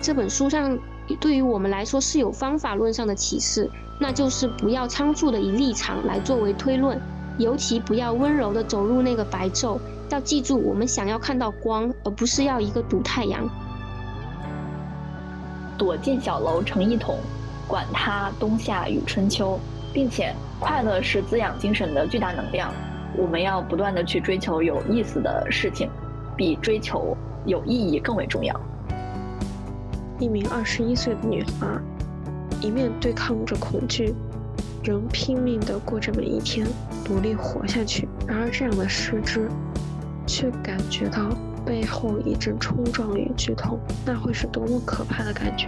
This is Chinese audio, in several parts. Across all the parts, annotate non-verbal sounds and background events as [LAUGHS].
这本书上对于我们来说是有方法论上的启示，那就是不要仓促的以立场来作为推论，尤其不要温柔的走入那个白昼。要记住，我们想要看到光，而不是要一个堵太阳。躲进小楼成一统，管他冬夏与春秋，并且快乐是滋养精神的巨大能量。我们要不断的去追求有意思的事情，比追求有意义更为重要。一名二十一岁的女孩，一面对抗着恐惧，仍拼命地过着每一天，努力活下去。然而，这样的失之，却感觉到背后一阵冲撞与剧痛，那会是多么可怕的感觉！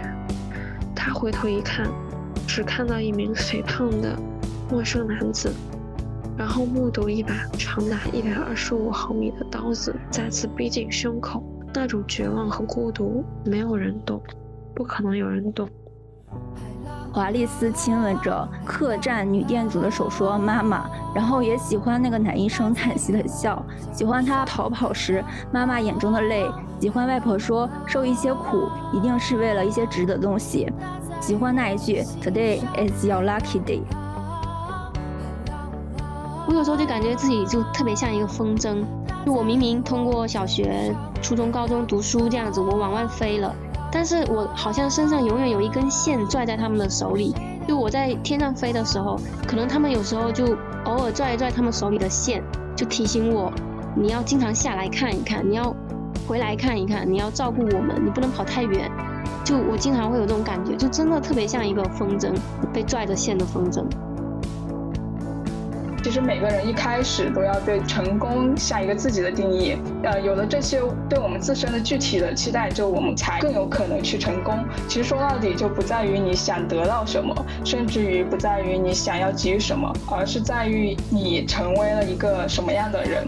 她回头一看，只看到一名肥胖的陌生男子。然后目睹一把长达一百二十五毫米的刀子再次逼近胸口，那种绝望和孤独，没有人懂，不可能有人懂。华丽丝亲吻着客栈女店主的手，说：“妈妈。”然后也喜欢那个男医生惨兮的笑，喜欢他逃跑时妈妈眼中的泪，喜欢外婆说：“受一些苦，一定是为了一些值得的东西。”喜欢那一句：“Today is your lucky day。”我有时候就感觉自己就特别像一个风筝，就我明明通过小学、初中、高中读书这样子，我往外飞了，但是我好像身上永远有一根线拽在他们的手里。就我在天上飞的时候，可能他们有时候就偶尔拽一拽他们手里的线，就提醒我，你要经常下来看一看，你要回来看一看，你要照顾我们，你不能跑太远。就我经常会有这种感觉，就真的特别像一个风筝，被拽着线的风筝。其实每个人一开始都要对成功下一个自己的定义，呃，有了这些对我们自身的具体的期待，就我们才更有可能去成功。其实说到底，就不在于你想得到什么，甚至于不在于你想要给予什么，而是在于你成为了一个什么样的人。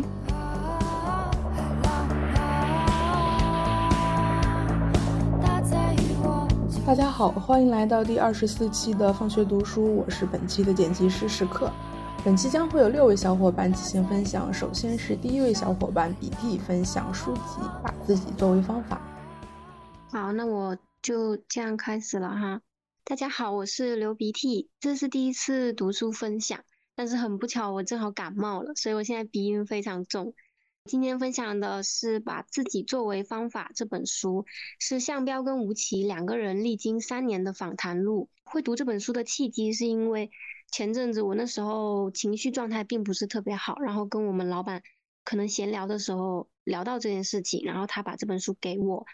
大家好，欢迎来到第二十四期的放学读书，我是本期的剪辑师时刻。本期将会有六位小伙伴进行分享。首先是第一位小伙伴鼻涕分享书籍，把自己作为方法。好，那我就这样开始了哈。大家好，我是流鼻涕，这是第一次读书分享，但是很不巧，我正好感冒了，所以我现在鼻音非常重。今天分享的是《把自己作为方法》这本书，是向彪跟吴奇两个人历经三年的访谈录。会读这本书的契机是因为。前阵子我那时候情绪状态并不是特别好，然后跟我们老板可能闲聊的时候聊到这件事情，然后他把这本书给我，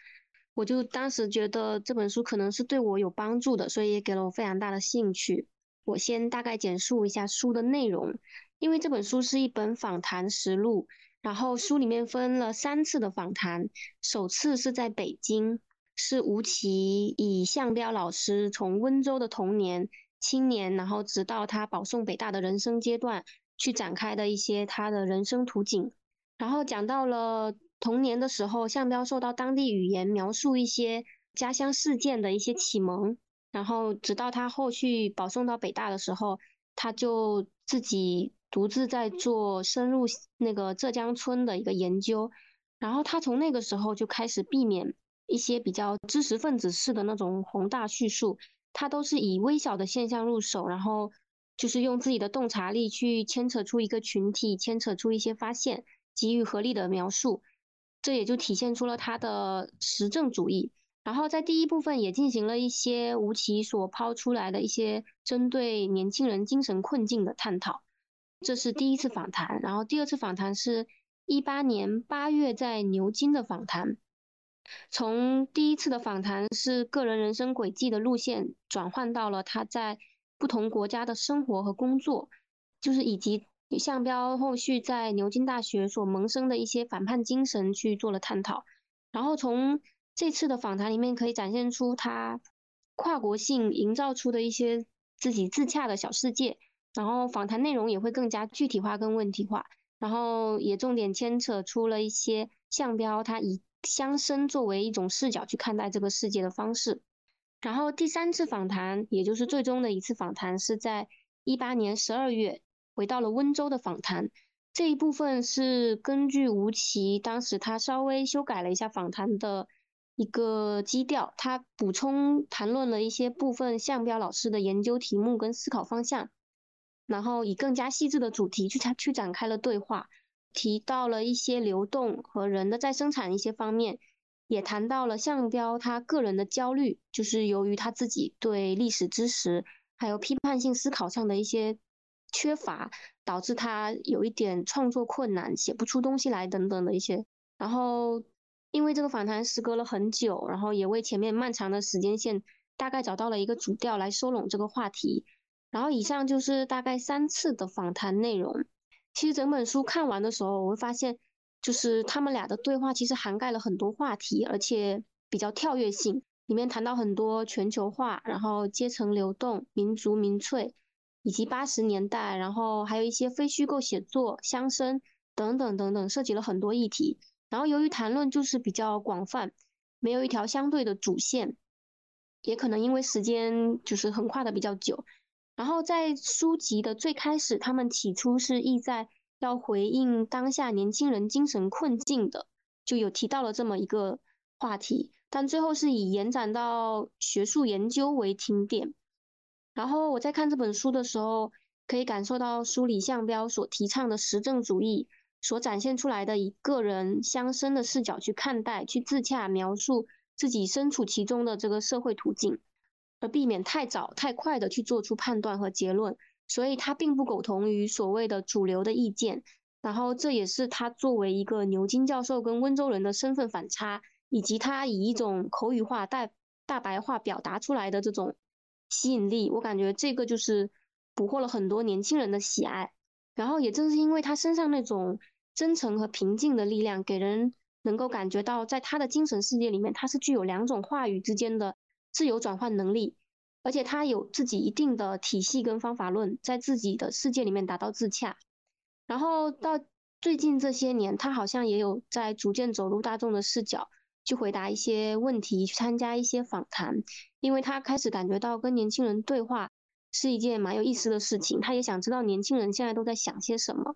我就当时觉得这本书可能是对我有帮助的，所以也给了我非常大的兴趣。我先大概简述一下书的内容，因为这本书是一本访谈实录，然后书里面分了三次的访谈，首次是在北京，是吴奇以向彪老师从温州的童年。青年，然后直到他保送北大的人生阶段，去展开的一些他的人生图景，然后讲到了童年的时候，向彪受到当地语言描述一些家乡事件的一些启蒙，然后直到他后续保送到北大的时候，他就自己独自在做深入那个浙江村的一个研究，然后他从那个时候就开始避免一些比较知识分子式的那种宏大叙述。他都是以微小的现象入手，然后就是用自己的洞察力去牵扯出一个群体，牵扯出一些发现，给予合理的描述，这也就体现出了他的实证主义。然后在第一部分也进行了一些吴奇所抛出来的一些针对年轻人精神困境的探讨，这是第一次访谈。然后第二次访谈是一八年八月在牛津的访谈。从第一次的访谈是个人人生轨迹的路线转换到了他在不同国家的生活和工作，就是以及向标后续在牛津大学所萌生的一些反叛精神去做了探讨。然后从这次的访谈里面可以展现出他跨国性营造出的一些自己自洽的小世界。然后访谈内容也会更加具体化跟问题化，然后也重点牵扯出了一些向标他以。乡绅作为一种视角去看待这个世界的方式。然后第三次访谈，也就是最终的一次访谈，是在一八年十二月回到了温州的访谈。这一部分是根据吴奇当时他稍微修改了一下访谈的一个基调，他补充谈论了一些部分向标老师的研究题目跟思考方向，然后以更加细致的主题去去展开了对话，提到了一些流动和人的再生产一些方面，也谈到了向标他个人的焦虑，就是由于他自己对历史知识还有批判性思考上的一些缺乏，导致他有一点创作困难，写不出东西来等等的一些，然后。因为这个访谈时隔了很久，然后也为前面漫长的时间线大概找到了一个主调来收拢这个话题。然后以上就是大概三次的访谈内容。其实整本书看完的时候，我会发现，就是他们俩的对话其实涵盖了很多话题，而且比较跳跃性。里面谈到很多全球化，然后阶层流动、民族民粹，以及八十年代，然后还有一些非虚构写作、乡绅等等等等，涉及了很多议题。然后由于谈论就是比较广泛，没有一条相对的主线，也可能因为时间就是横跨的比较久。然后在书籍的最开始，他们起初是意在要回应当下年轻人精神困境的，就有提到了这么一个话题，但最后是以延展到学术研究为停点。然后我在看这本书的时候，可以感受到书里向标所提倡的实证主义。所展现出来的以个人相生的视角去看待、去自洽描述自己身处其中的这个社会途径，而避免太早、太快的去做出判断和结论。所以，他并不苟同于所谓的主流的意见。然后，这也是他作为一个牛津教授跟温州人的身份反差，以及他以一种口语化、大大白话表达出来的这种吸引力。我感觉这个就是捕获了很多年轻人的喜爱。然后，也正是因为他身上那种。真诚和平静的力量，给人能够感觉到，在他的精神世界里面，他是具有两种话语之间的自由转换能力，而且他有自己一定的体系跟方法论，在自己的世界里面达到自洽。然后到最近这些年，他好像也有在逐渐走入大众的视角，去回答一些问题，去参加一些访谈，因为他开始感觉到跟年轻人对话是一件蛮有意思的事情，他也想知道年轻人现在都在想些什么。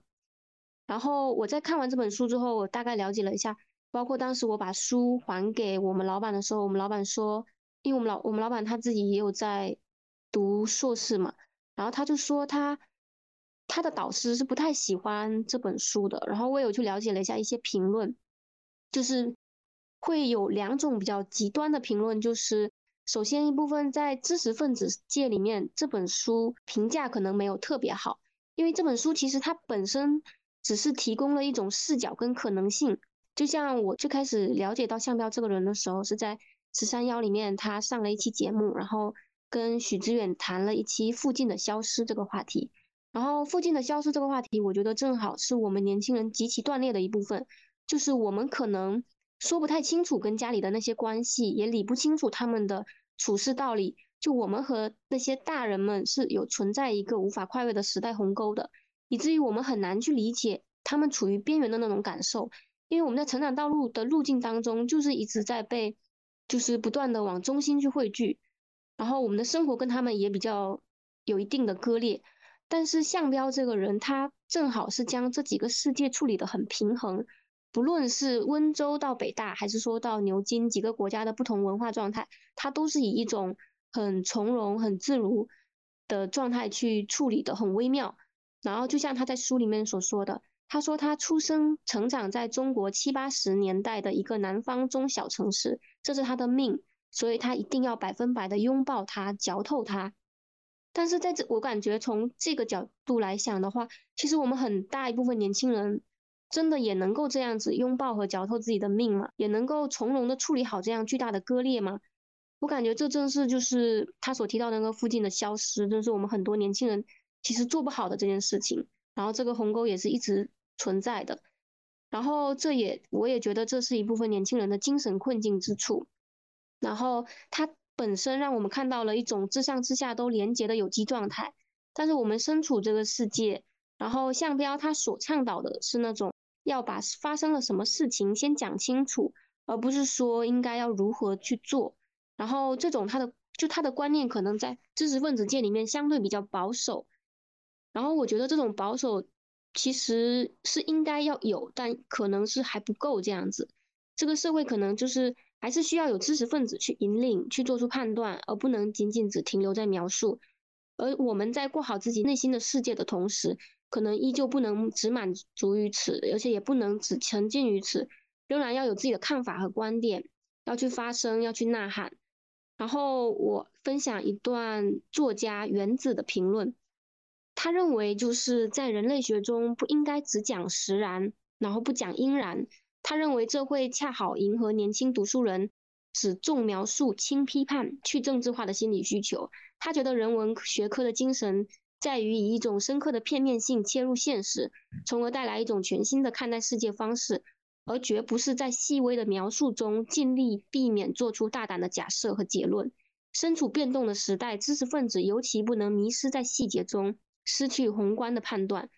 然后我在看完这本书之后，我大概了解了一下，包括当时我把书还给我们老板的时候，我们老板说，因为我们老我们老板他自己也有在读硕士嘛，然后他就说他他的导师是不太喜欢这本书的。然后我有去了解了一下一些评论，就是会有两种比较极端的评论，就是首先一部分在知识分子界里面，这本书评价可能没有特别好，因为这本书其实它本身。只是提供了一种视角跟可能性，就像我最开始了解到向彪这个人的时候，是在十三幺里面，他上了一期节目，然后跟许知远谈了一期附近的消失这个话题。然后附近的消失这个话题，我觉得正好是我们年轻人极其断裂的一部分，就是我们可能说不太清楚跟家里的那些关系，也理不清楚他们的处事道理，就我们和那些大人们是有存在一个无法跨越的时代鸿沟的。以至于我们很难去理解他们处于边缘的那种感受，因为我们在成长道路的路径当中，就是一直在被，就是不断的往中心去汇聚，然后我们的生活跟他们也比较有一定的割裂。但是向彪这个人，他正好是将这几个世界处理得很平衡，不论是温州到北大，还是说到牛津几个国家的不同文化状态，他都是以一种很从容、很自如的状态去处理的，很微妙。然后就像他在书里面所说的，他说他出生成长在中国七八十年代的一个南方中小城市，这是他的命，所以他一定要百分百的拥抱他，嚼透他。但是在这，我感觉从这个角度来想的话，其实我们很大一部分年轻人真的也能够这样子拥抱和嚼透自己的命吗？也能够从容的处理好这样巨大的割裂吗？我感觉这正是就是他所提到那个附近的消失，正是我们很多年轻人。其实做不好的这件事情，然后这个鸿沟也是一直存在的，然后这也我也觉得这是一部分年轻人的精神困境之处，然后它本身让我们看到了一种自上至下都连接的有机状态，但是我们身处这个世界，然后向标他所倡导的是那种要把发生了什么事情先讲清楚，而不是说应该要如何去做，然后这种他的就他的观念可能在知识分子界里面相对比较保守。然后我觉得这种保守其实是应该要有，但可能是还不够这样子。这个社会可能就是还是需要有知识分子去引领、去做出判断，而不能仅仅只停留在描述。而我们在过好自己内心的世界的同时，可能依旧不能只满足于此，而且也不能只沉浸于此，仍然要有自己的看法和观点，要去发声，要去呐喊。然后我分享一段作家原子的评论，他认为就是在人类学中不应该只讲实然，然后不讲因然。他认为这会恰好迎合年轻读书人只重描述轻批判、去政治化的心理需求。他觉得人文学科的精神在于以一种深刻的片面性切入现实，从而带来一种全新的看待世界方式，而绝不是在细微的描述中尽力避免做出大胆的假设和结论。身处变动的时代，知识分子尤其不能迷失在细节中，失去宏观的判断。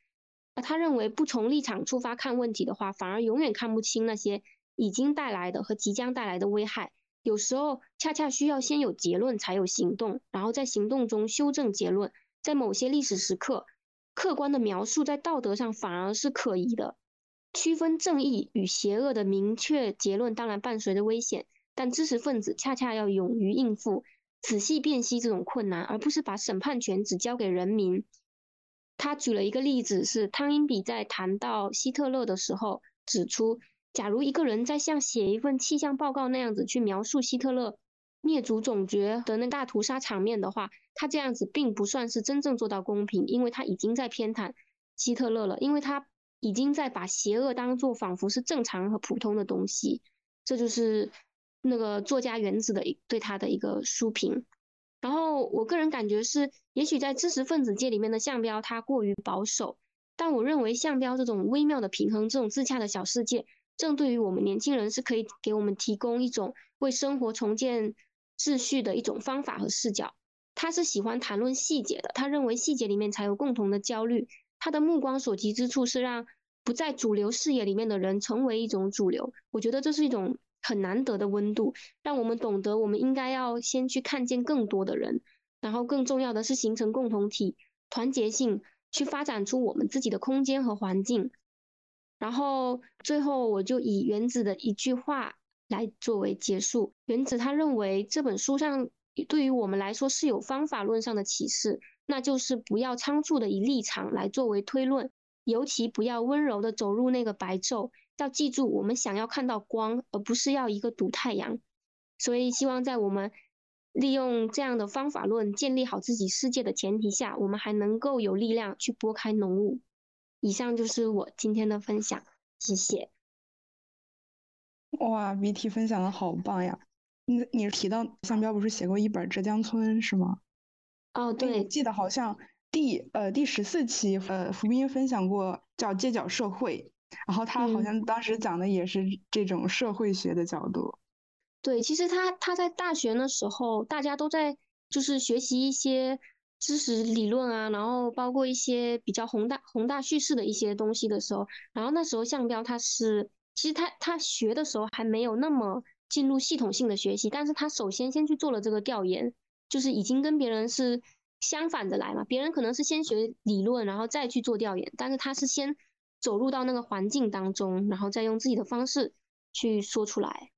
而他认为，不从立场出发看问题的话，反而永远看不清那些已经带来的和即将带来的危害。有时候，恰恰需要先有结论，才有行动，然后在行动中修正结论。在某些历史时刻，客观的描述在道德上反而是可疑的。区分正义与邪恶的明确结论，当然伴随着危险，但知识分子恰恰要勇于应付、仔细辨析这种困难，而不是把审判权只交给人民。他举了一个例子，是汤因比在谈到希特勒的时候指出，假如一个人在像写一份气象报告那样子去描述希特勒灭族总决的那大屠杀场面的话，他这样子并不算是真正做到公平，因为他已经在偏袒希特勒了，因为他已经在把邪恶当做仿佛是正常和普通的东西。这就是那个作家原子的一对他的一个书评。然后我个人感觉是，也许在知识分子界里面的项标它过于保守，但我认为项标这种微妙的平衡，这种自洽的小世界，正对于我们年轻人是可以给我们提供一种为生活重建秩序的一种方法和视角。他是喜欢谈论细节的，他认为细节里面才有共同的焦虑。他的目光所及之处是让不在主流视野里面的人成为一种主流。我觉得这是一种。很难得的温度，让我们懂得我们应该要先去看见更多的人，然后更重要的是形成共同体，团结性去发展出我们自己的空间和环境。然后最后我就以原子的一句话来作为结束。原子他认为这本书上对于我们来说是有方法论上的启示，那就是不要仓促的以立场来作为推论，尤其不要温柔的走入那个白昼。要记住，我们想要看到光，而不是要一个堵太阳。所以，希望在我们利用这样的方法论建立好自己世界的前提下，我们还能够有力量去拨开浓雾。以上就是我今天的分享，谢谢。哇，BT 分享的好棒呀！你你提到向彪不是写过一本《浙江村》是吗？哦，对，记得好像第呃第十四期呃福斌分享过叫《街角社会》。然后他好像当时讲的也是这种社会学的角度。对，其实他他在大学的时候，大家都在就是学习一些知识理论啊，然后包括一些比较宏大宏大叙事的一些东西的时候，然后那时候项标他是其实他他学的时候还没有那么进入系统性的学习，但是他首先先去做了这个调研，就是已经跟别人是相反的来嘛，别人可能是先学理论，然后再去做调研，但是他是先。走入到那个环境当中，然后再用自己的方式去说出来。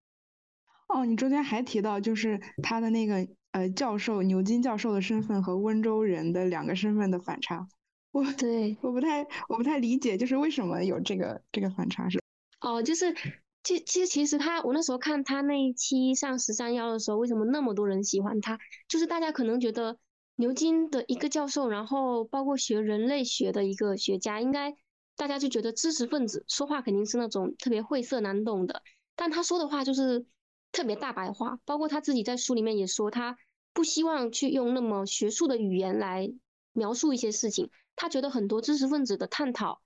哦，你中间还提到，就是他的那个呃教授牛津教授的身份和温州人的两个身份的反差。我对，我不太我不太理解，就是为什么有这个这个反差是？哦，就是其其实其实他我那时候看他那一期上十三幺的时候，为什么那么多人喜欢他？就是大家可能觉得牛津的一个教授，然后包括学人类学的一个学家，应该。大家就觉得知识分子说话肯定是那种特别晦涩难懂的，但他说的话就是特别大白话。包括他自己在书里面也说，他不希望去用那么学术的语言来描述一些事情。他觉得很多知识分子的探讨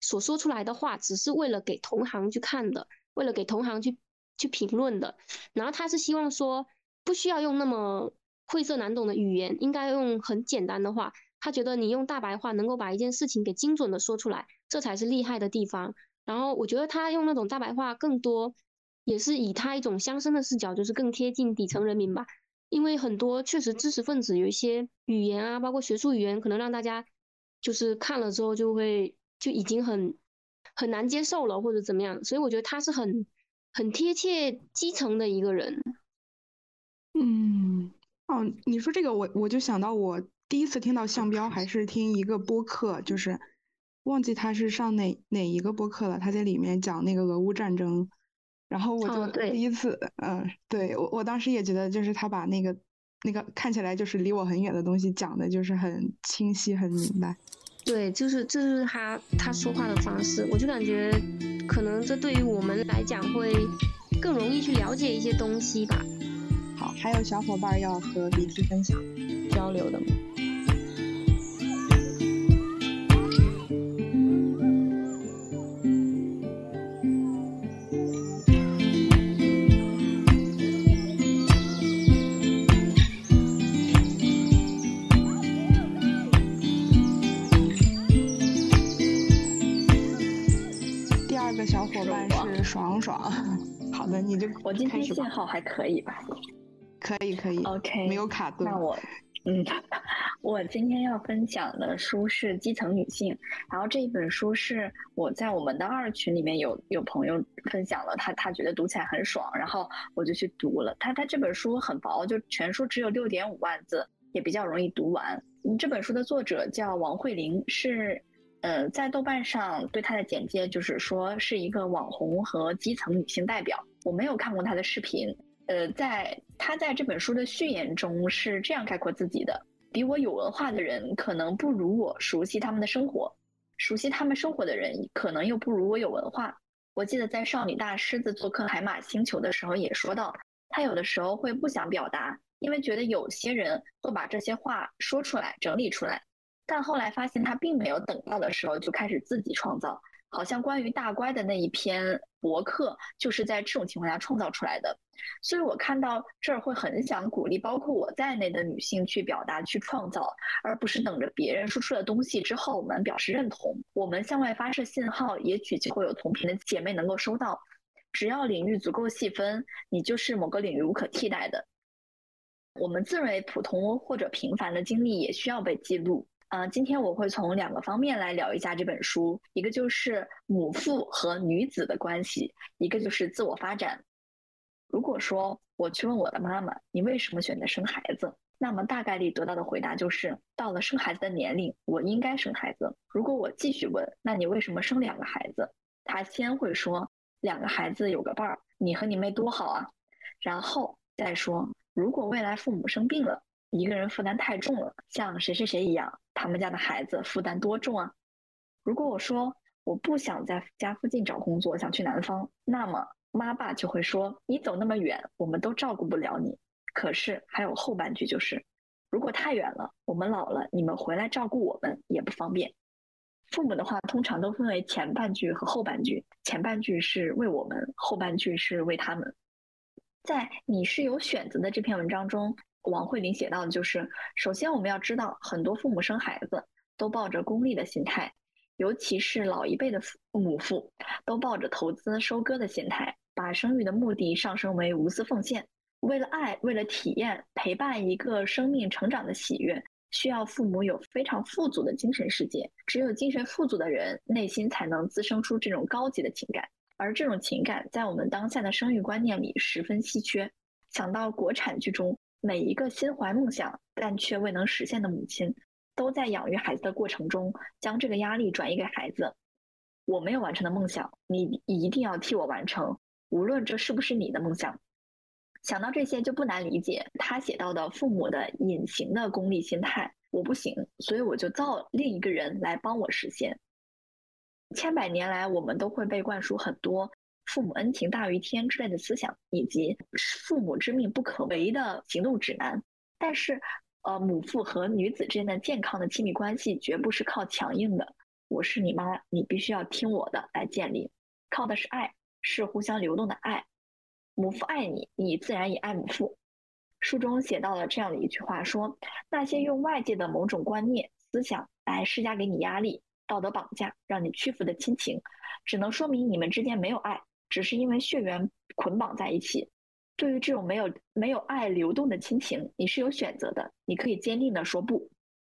所说出来的话，只是为了给同行去看的，为了给同行去去评论的。然后他是希望说，不需要用那么晦涩难懂的语言，应该用很简单的话。他觉得你用大白话能够把一件事情给精准的说出来，这才是厉害的地方。然后我觉得他用那种大白话更多，也是以他一种乡绅的视角，就是更贴近底层人民吧。因为很多确实知识分子有一些语言啊，包括学术语言，可能让大家就是看了之后就会就已经很很难接受了或者怎么样。所以我觉得他是很很贴切基层的一个人。嗯，哦，你说这个，我我就想到我第一次听到项标还是听一个播客，就是忘记他是上哪哪一个播客了，他在里面讲那个俄乌战争，然后我就第一次，嗯，对我我当时也觉得，就是他把那个那个看起来就是离我很远的东西讲的，就是很清晰很明白。对，就是这是他他说话的方式，我就感觉可能这对于我们来讲会更容易去了解一些东西吧。好，还有小伙伴要和 BT 分享交流的吗？爽爽。好的，你就我今天信号还可以吧？可以可以，OK，没有卡顿。那我，嗯，[LAUGHS] 我今天要分享的书是《基层女性》，然后这一本书是我在我们的二群里面有有朋友分享了，他他觉得读起来很爽，然后我就去读了。他他这本书很薄，就全书只有六点五万字，也比较容易读完。这本书的作者叫王慧玲，是呃在豆瓣上对她的简介就是说是一个网红和基层女性代表。我没有看过她的视频。呃，在他在这本书的序言中是这样概括自己的：比我有文化的人可能不如我熟悉他们的生活，熟悉他们生活的人可能又不如我有文化。我记得在少女大狮子做客海马星球的时候也说到，他有的时候会不想表达，因为觉得有些人会把这些话说出来、整理出来，但后来发现他并没有等到的时候就开始自己创造。好像关于大乖的那一篇博客，就是在这种情况下创造出来的，所以我看到这儿会很想鼓励包括我在内的女性去表达、去创造，而不是等着别人说出了东西之后我们表示认同。我们向外发射信号，也许就会有同频的姐妹能够收到。只要领域足够细分，你就是某个领域无可替代的。我们自认为普通或者平凡的经历也需要被记录。嗯，今天我会从两个方面来聊一下这本书，一个就是母父和女子的关系，一个就是自我发展。如果说我去问我的妈妈，你为什么选择生孩子？那么大概率得到的回答就是，到了生孩子的年龄，我应该生孩子。如果我继续问，那你为什么生两个孩子？她先会说，两个孩子有个伴儿，你和你妹多好啊。然后再说，如果未来父母生病了。一个人负担太重了，像谁谁谁一样，他们家的孩子负担多重啊？如果我说我不想在家附近找工作，想去南方，那么妈爸就会说你走那么远，我们都照顾不了你。可是还有后半句就是，如果太远了，我们老了，你们回来照顾我们也不方便。父母的话通常都分为前半句和后半句，前半句是为我们，后半句是为他们。在你是有选择的这篇文章中。王慧玲写到的就是，首先我们要知道，很多父母生孩子都抱着功利的心态，尤其是老一辈的父母父，都抱着投资收割的心态，把生育的目的上升为无私奉献。为了爱，为了体验，陪伴一个生命成长的喜悦，需要父母有非常富足的精神世界。只有精神富足的人，内心才能滋生出这种高级的情感，而这种情感在我们当下的生育观念里十分稀缺。想到国产剧中。每一个心怀梦想但却未能实现的母亲，都在养育孩子的过程中，将这个压力转移给孩子。我没有完成的梦想，你一定要替我完成，无论这是不是你的梦想。想到这些，就不难理解他写到的父母的隐形的功利心态。我不行，所以我就造另一个人来帮我实现。千百年来，我们都会被灌输很多。父母恩情大于天之类的思想，以及父母之命不可违的行动指南。但是，呃，母父和女子之间的健康的亲密关系，绝不是靠强硬的“我是你妈，你必须要听我的”来建立，靠的是爱，是互相流动的爱。母父爱你，你自然也爱母父。书中写到了这样的一句话：说那些用外界的某种观念、思想来施加给你压力、道德绑架，让你屈服的亲情，只能说明你们之间没有爱。只是因为血缘捆绑在一起，对于这种没有没有爱流动的亲情，你是有选择的。你可以坚定的说不。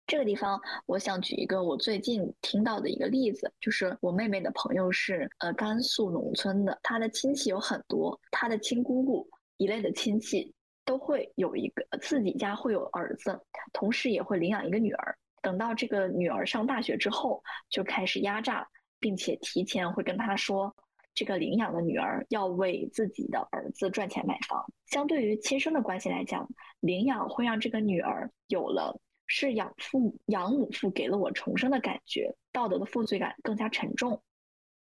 这个地方，我想举一个我最近听到的一个例子，就是我妹妹的朋友是呃甘肃农村的，她的亲戚有很多，她的亲姑姑一类的亲戚都会有一个自己家会有儿子，同时也会领养一个女儿。等到这个女儿上大学之后，就开始压榨，并且提前会跟她说，这个领养的女儿要为自己的儿子赚钱买房。相对于亲生的关系来讲，领养会让这个女儿有了。是养父养母父给了我重生的感觉，道德的负罪感更加沉重，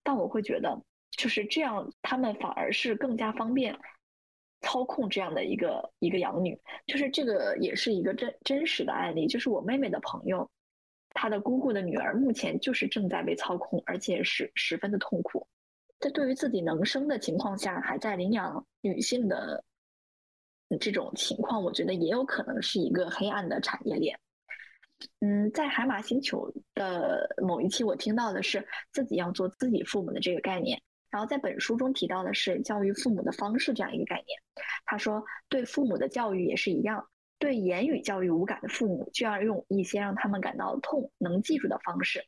但我会觉得就是这样，他们反而是更加方便操控这样的一个一个养女，就是这个也是一个真真实的案例，就是我妹妹的朋友，她的姑姑的女儿目前就是正在被操控，而且是十分的痛苦。在对于自己能生的情况下，还在领养女性的这种情况，我觉得也有可能是一个黑暗的产业链。嗯，在海马星球的某一期，我听到的是自己要做自己父母的这个概念。然后在本书中提到的是教育父母的方式这样一个概念。他说，对父母的教育也是一样，对言语教育无感的父母，就要用一些让他们感到痛、能记住的方式。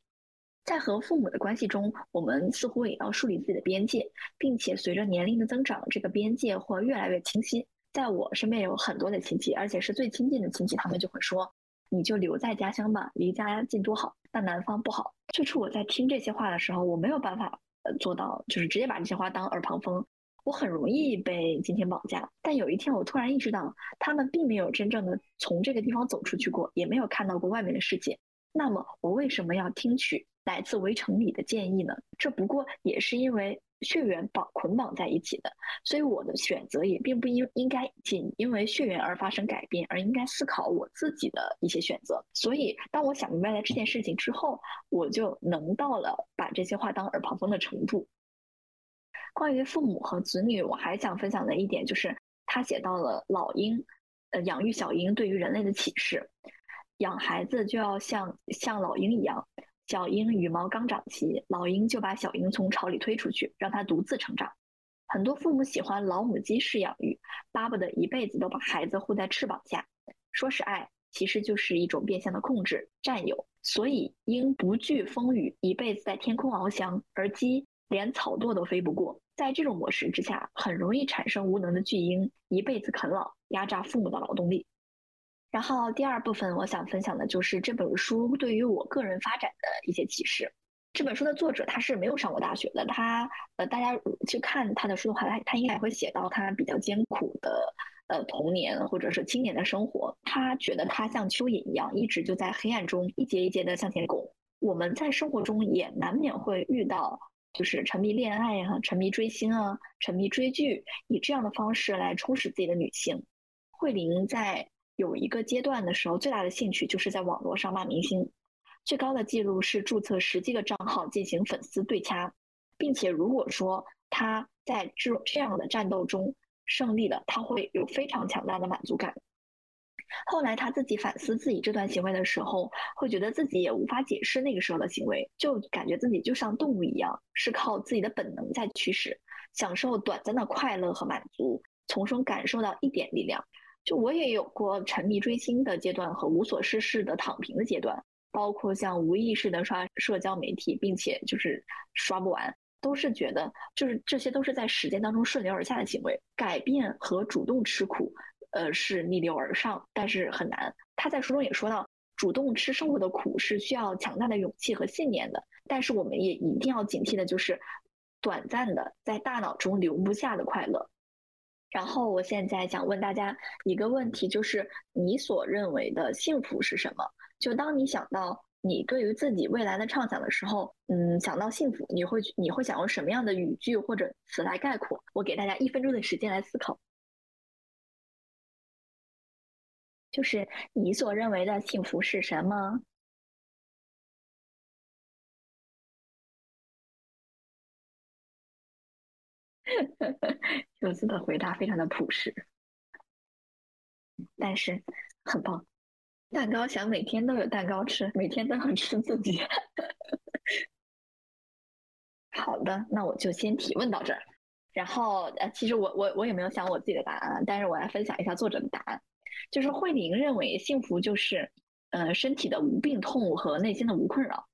在和父母的关系中，我们似乎也要树立自己的边界，并且随着年龄的增长，这个边界会越来越清晰。在我身边有很多的亲戚，而且是最亲近的亲戚，他们就会说。你就留在家乡吧，离家近多好。但南方不好。最初我在听这些话的时候，我没有办法做到，就是直接把这些话当耳旁风。我很容易被金钱绑架。但有一天，我突然意识到，他们并没有真正的从这个地方走出去过，也没有看到过外面的世界。那么，我为什么要听取来自围城里的建议呢？这不过也是因为。血缘绑捆绑在一起的，所以我的选择也并不应应该仅因为血缘而发生改变，而应该思考我自己的一些选择。所以，当我想明白了这件事情之后，我就能到了把这些话当耳旁风的程度。关于父母和子女，我还想分享的一点就是，他写到了老鹰，呃，养育小鹰对于人类的启示，养孩子就要像像老鹰一样。小鹰羽毛刚长齐，老鹰就把小鹰从巢里推出去，让它独自成长。很多父母喜欢老母鸡式养育，巴不得一辈子都把孩子护在翅膀下。说是爱，其实就是一种变相的控制、占有。所以，鹰不惧风雨，一辈子在天空翱翔，而鸡连草垛都飞不过。在这种模式之下，很容易产生无能的巨婴，一辈子啃老，压榨父母的劳动力。然后第二部分我想分享的就是这本书对于我个人发展的一些启示。这本书的作者他是没有上过大学的，他呃大家去看他的书的话，他他应该会写到他比较艰苦的呃童年或者是青年的生活。他觉得他像蚯蚓一样，一直就在黑暗中一节一节的向前拱。我们在生活中也难免会遇到，就是沉迷恋爱啊、沉迷追星啊、沉迷追剧，以这样的方式来充实自己的女性。慧玲在。有一个阶段的时候，最大的兴趣就是在网络上骂明星，最高的记录是注册十几个账号进行粉丝对掐，并且如果说他在这种这样的战斗中胜利了，他会有非常强大的满足感。后来他自己反思自己这段行为的时候，会觉得自己也无法解释那个时候的行为，就感觉自己就像动物一样，是靠自己的本能在驱使，享受短暂的快乐和满足，从中感受到一点力量。就我也有过沉迷追星的阶段和无所事事的躺平的阶段，包括像无意识的刷社交媒体，并且就是刷不完，都是觉得就是这些都是在时间当中顺流而下的行为。改变和主动吃苦，呃，是逆流而上，但是很难。他在书中也说到，主动吃生活的苦是需要强大的勇气和信念的，但是我们也一定要警惕的就是短暂的在大脑中留不下的快乐。然后我现在想问大家一个问题，就是你所认为的幸福是什么？就当你想到你对于自己未来的畅想的时候，嗯，想到幸福，你会你会想用什么样的语句或者词来概括？我给大家一分钟的时间来思考，就是你所认为的幸福是什么？柚子的回答非常的朴实，但是很棒。蛋糕想每天都有蛋糕吃，每天都要吃自己。好的，那我就先提问到这儿。然后呃，其实我我我也没有想我自己的答案，但是我来分享一下作者的答案。就是慧玲认为幸福就是呃身体的无病痛和内心的无困扰。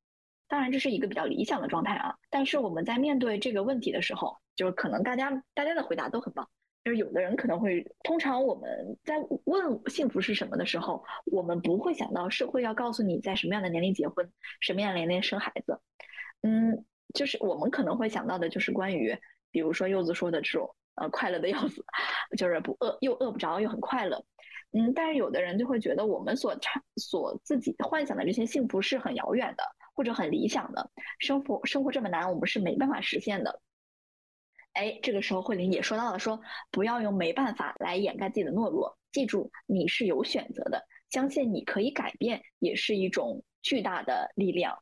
当然，这是一个比较理想的状态啊。但是我们在面对这个问题的时候，就是可能大家大家的回答都很棒。就是有的人可能会，通常我们在问幸福是什么的时候，我们不会想到社会要告诉你在什么样的年龄结婚，什么样的年龄生孩子。嗯，就是我们可能会想到的就是关于，比如说柚子说的这种呃快乐的要死，就是不饿又饿不着又很快乐。嗯，但是有的人就会觉得我们所产所自己幻想的这些幸福是很遥远的，或者很理想的，生活生活这么难，我们是没办法实现的。哎，这个时候慧玲也说到了，说不要用没办法来掩盖自己的懦弱，记住你是有选择的，相信你可以改变，也是一种巨大的力量。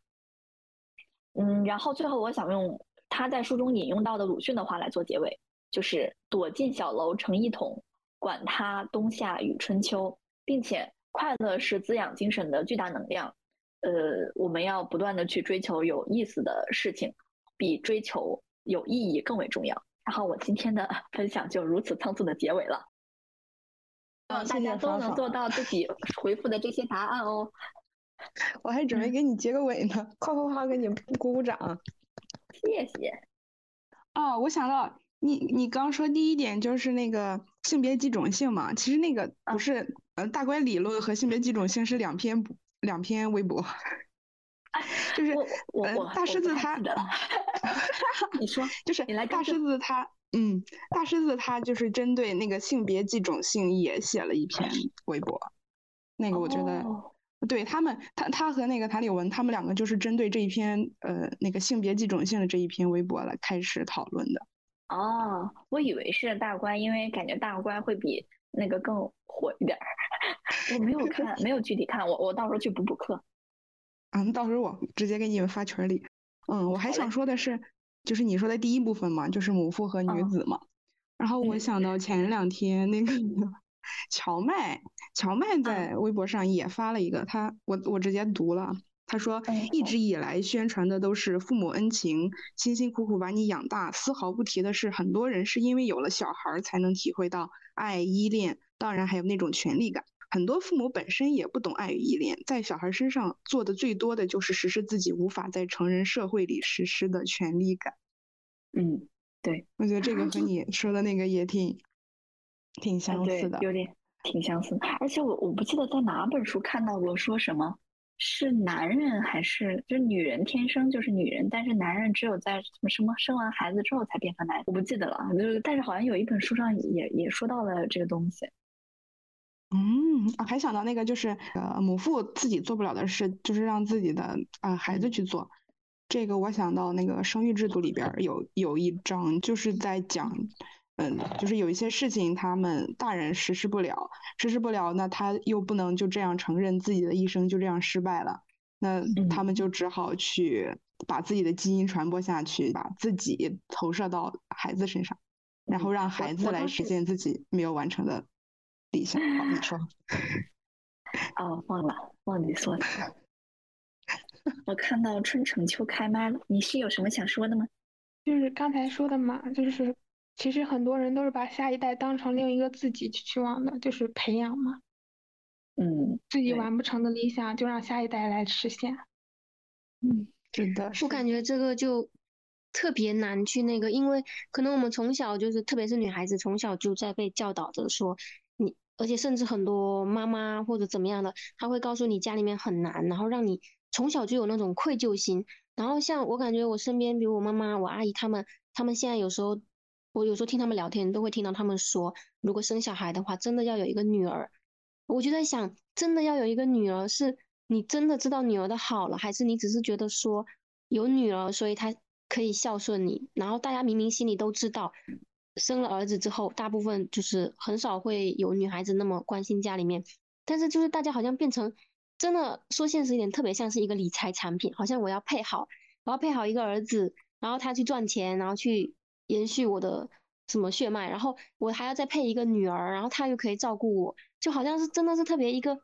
嗯，然后最后我想用他在书中引用到的鲁迅的话来做结尾，就是躲进小楼成一统，管他冬夏与春秋，并且快乐是滋养精神的巨大能量。呃，我们要不断的去追求有意思的事情，比追求。有意义更为重要。然后我今天的 [LAUGHS] 分享就如此仓促的结尾了，希望大家都能做到自己回复的这些答案哦。我还准备给你结个尾呢，夸夸夸给你鼓鼓掌。谢谢。哦，我想到你，你刚说第一点就是那个性别几种性嘛，其实那个不是，呃，大观理论和性别几种性是两篇两篇微博。[LAUGHS] 就是我大狮子他，[LAUGHS] 你说就是你来大狮子他，嗯，大狮子他就是针对那个性别几种性也写了一篇微博，那个我觉得，对他们，他他和那个谭李文他们两个就是针对这一篇呃那个性别几种性的这一篇微博来开始讨论的。哦，我以为是大观，因为感觉大观会比那个更火一点儿。[LAUGHS] 我没有 [LAUGHS] 看，没有具体看，我我到时候去补补课。嗯，到时候我直接给你们发群里。嗯，我还想说的是，就是你说的第一部分嘛，就是母父和女子嘛。然后我想到前两天那个 [LAUGHS] 荞麦，荞麦在微博上也发了一个，他我我直接读了，他说一直以来宣传的都是父母恩情，辛辛苦苦把你养大，丝毫不提的是很多人是因为有了小孩才能体会到爱依恋，当然还有那种权利感。很多父母本身也不懂爱与依恋，在小孩身上做的最多的就是实施自己无法在成人社会里实施的权利感。嗯，对，我觉得这个和你说的那个也挺挺相似的，有点挺相似。而且我我不记得在哪本书看到过说什么，是男人还是就是女人天生就是女人，但是男人只有在什么什么生完孩子之后才变成男人，我不记得了。就是但是好像有一本书上也也说到了这个东西。嗯啊，还想到那个就是呃，母父自己做不了的事，就是让自己的啊孩子去做。这个我想到那个生育制度里边有有一章，就是在讲，嗯，就是有一些事情他们大人实施不了，实施不了，那他又不能就这样承认自己的一生就这样失败了，那他们就只好去把自己的基因传播下去，把自己投射到孩子身上，然后让孩子来实现自己没有完成的。理想。好，你说。[LAUGHS] 哦，忘了，忘记说了。我看到春城秋开麦了，你是有什么想说的吗？就是刚才说的嘛，就是其实很多人都是把下一代当成另一个自己去期望的，就是培养嘛。嗯。自己完不成的理想，就让下一代来实现。嗯，真的。我感觉这个就特别难去那个，因为可能我们从小就是，特别是女孩子，从小就在被教导着说你。而且甚至很多妈妈或者怎么样的，他会告诉你家里面很难，然后让你从小就有那种愧疚心。然后像我感觉我身边，比如我妈妈、我阿姨他们，他们现在有时候，我有时候听他们聊天，都会听到他们说，如果生小孩的话，真的要有一个女儿。我就在想，真的要有一个女儿，是你真的知道女儿的好了，还是你只是觉得说有女儿，所以她可以孝顺你？然后大家明明心里都知道。生了儿子之后，大部分就是很少会有女孩子那么关心家里面，但是就是大家好像变成真的说现实一点，特别像是一个理财产品，好像我要配好，我要配好一个儿子，然后他去赚钱，然后去延续我的什么血脉，然后我还要再配一个女儿，然后她又可以照顾我，就好像是真的是特别一个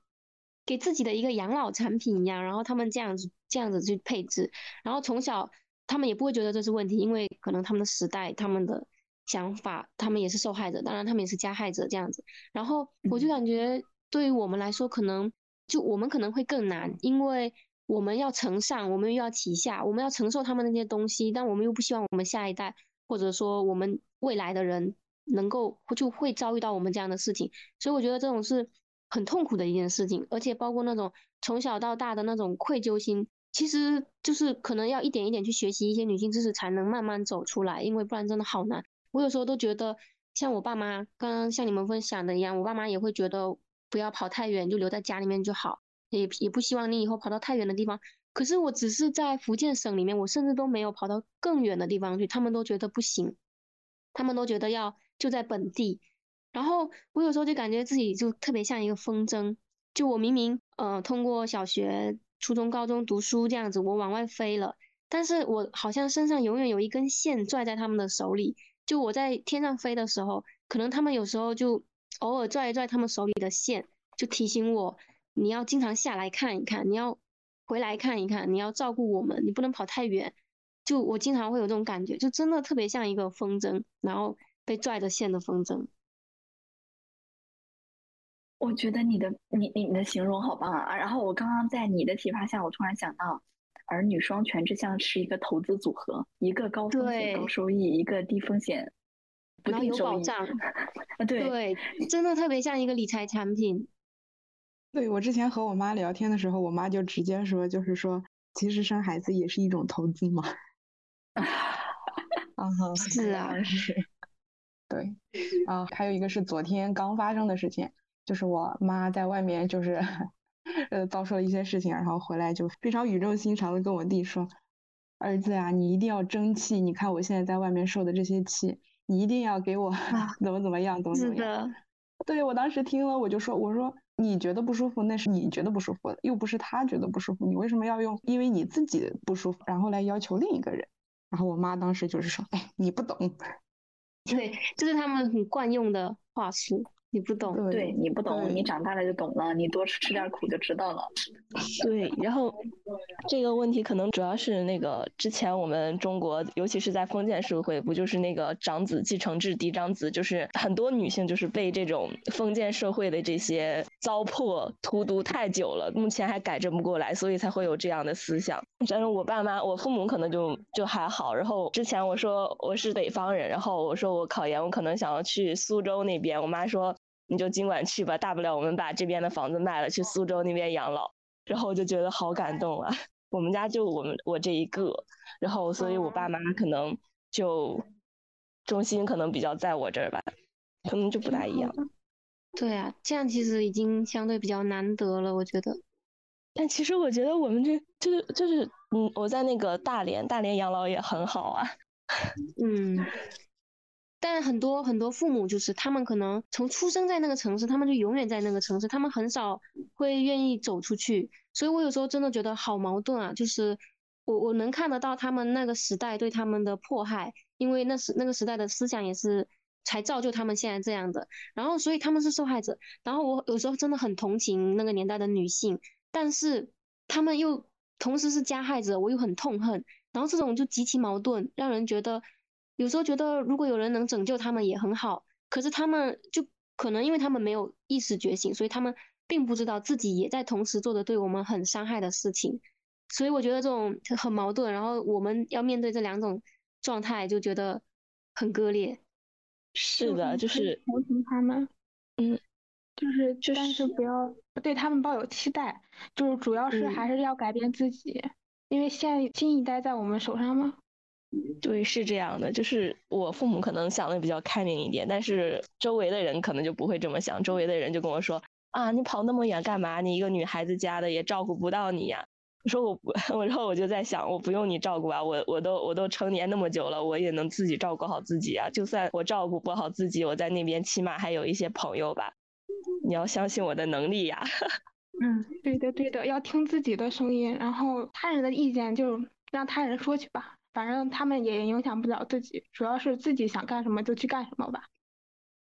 给自己的一个养老产品一样，然后他们这样子这样子去配置，然后从小他们也不会觉得这是问题，因为可能他们的时代他们的。想法，他们也是受害者，当然他们也是加害者这样子。然后我就感觉，对于我们来说，可能就我们可能会更难，因为我们要承上，我们又要启下，我们要承受他们那些东西，但我们又不希望我们下一代或者说我们未来的人能够就会遭遇到我们这样的事情，所以我觉得这种是很痛苦的一件事情，而且包括那种从小到大的那种愧疚心，其实就是可能要一点一点去学习一些女性知识，才能慢慢走出来，因为不然真的好难。我有时候都觉得，像我爸妈刚刚像你们分享的一样，我爸妈也会觉得不要跑太远，就留在家里面就好，也也不希望你以后跑到太远的地方。可是我只是在福建省里面，我甚至都没有跑到更远的地方去，他们都觉得不行，他们都觉得要就在本地。然后我有时候就感觉自己就特别像一个风筝，就我明明呃通过小学、初中、高中读书这样子，我往外飞了，但是我好像身上永远有一根线拽在他们的手里。就我在天上飞的时候，可能他们有时候就偶尔拽一拽他们手里的线，就提醒我你要经常下来看一看，你要回来看一看，你要照顾我们，你不能跑太远。就我经常会有这种感觉，就真的特别像一个风筝，然后被拽着线的风筝。我觉得你的你你的形容好棒啊！然后我刚刚在你的启发下，我突然想到。儿女双全，这项是一个投资组合，一个高风险高收益，一个低风险不定收益。[LAUGHS] 啊，对对，真的特别像一个理财产品。对我之前和我妈聊天的时候，我妈就直接说，就是说，其实生孩子也是一种投资嘛。[LAUGHS] 啊，是啊，是。[LAUGHS] 对，啊，还有一个是昨天刚发生的事情，就是我妈在外面就是。[LAUGHS] 呃，遭受了一些事情，然后回来就非常语重心长的跟我弟说：“儿子呀，你一定要争气！你看我现在在外面受的这些气，你一定要给我怎么怎么样，怎么怎么样。”对我当时听了，我就说：“我说你觉得不舒服，那是你觉得不舒服，又不是他觉得不舒服，你为什么要用因为你自己不舒服，然后来要求另一个人？”然后我妈当时就是说：“哎，你不懂。”对，这是他们很惯用的话术。你不懂，对你不懂，你长大了就懂了。你多吃点苦就知道了。[LAUGHS] 对，然后这个问题可能主要是那个之前我们中国，尤其是在封建社会，不就是那个长子继承制嫡长子，就是很多女性就是被这种封建社会的这些糟粕荼毒太久了，目前还改正不过来，所以才会有这样的思想。但是我爸妈，我父母可能就就还好。然后之前我说我是北方人，然后我说我考研，我可能想要去苏州那边，我妈说。你就尽管去吧，大不了我们把这边的房子卖了，去苏州那边养老。然后我就觉得好感动啊！我们家就我们我这一个，然后所以我爸妈可能就重心可能比较在我这儿吧，可能就不大一样。对啊，这样其实已经相对比较难得了，我觉得。但其实我觉得我们这就是就是嗯，我在那个大连，大连养老也很好啊。[LAUGHS] 嗯。但很多很多父母就是他们可能从出生在那个城市，他们就永远在那个城市，他们很少会愿意走出去。所以我有时候真的觉得好矛盾啊！就是我我能看得到他们那个时代对他们的迫害，因为那时那个时代的思想也是才造就他们现在这样的。然后所以他们是受害者。然后我有时候真的很同情那个年代的女性，但是他们又同时是加害者，我又很痛恨。然后这种就极其矛盾，让人觉得。有时候觉得，如果有人能拯救他们也很好，可是他们就可能因为他们没有意识觉醒，所以他们并不知道自己也在同时做着对我们很伤害的事情，所以我觉得这种很矛盾。然后我们要面对这两种状态，就觉得很割裂。是的，就是同情他们，嗯，就是就但是不要对他们抱有期待，就是主要是还是要改变自己，因为现在新一代在我们手上嘛。对，是这样的，就是我父母可能想的比较开明一点，但是周围的人可能就不会这么想。周围的人就跟我说：“啊，你跑那么远干嘛？你一个女孩子家的也照顾不到你呀。”我说：“我不，[LAUGHS] 我然后我就在想，我不用你照顾啊，我我都我都成年那么久了，我也能自己照顾好自己啊。就算我照顾不好自己，我在那边起码还有一些朋友吧。你要相信我的能力呀。[LAUGHS] ”嗯，对的对的，要听自己的声音，然后他人的意见就让他人说去吧。反正他们也影响不了自己，主要是自己想干什么就去干什么吧。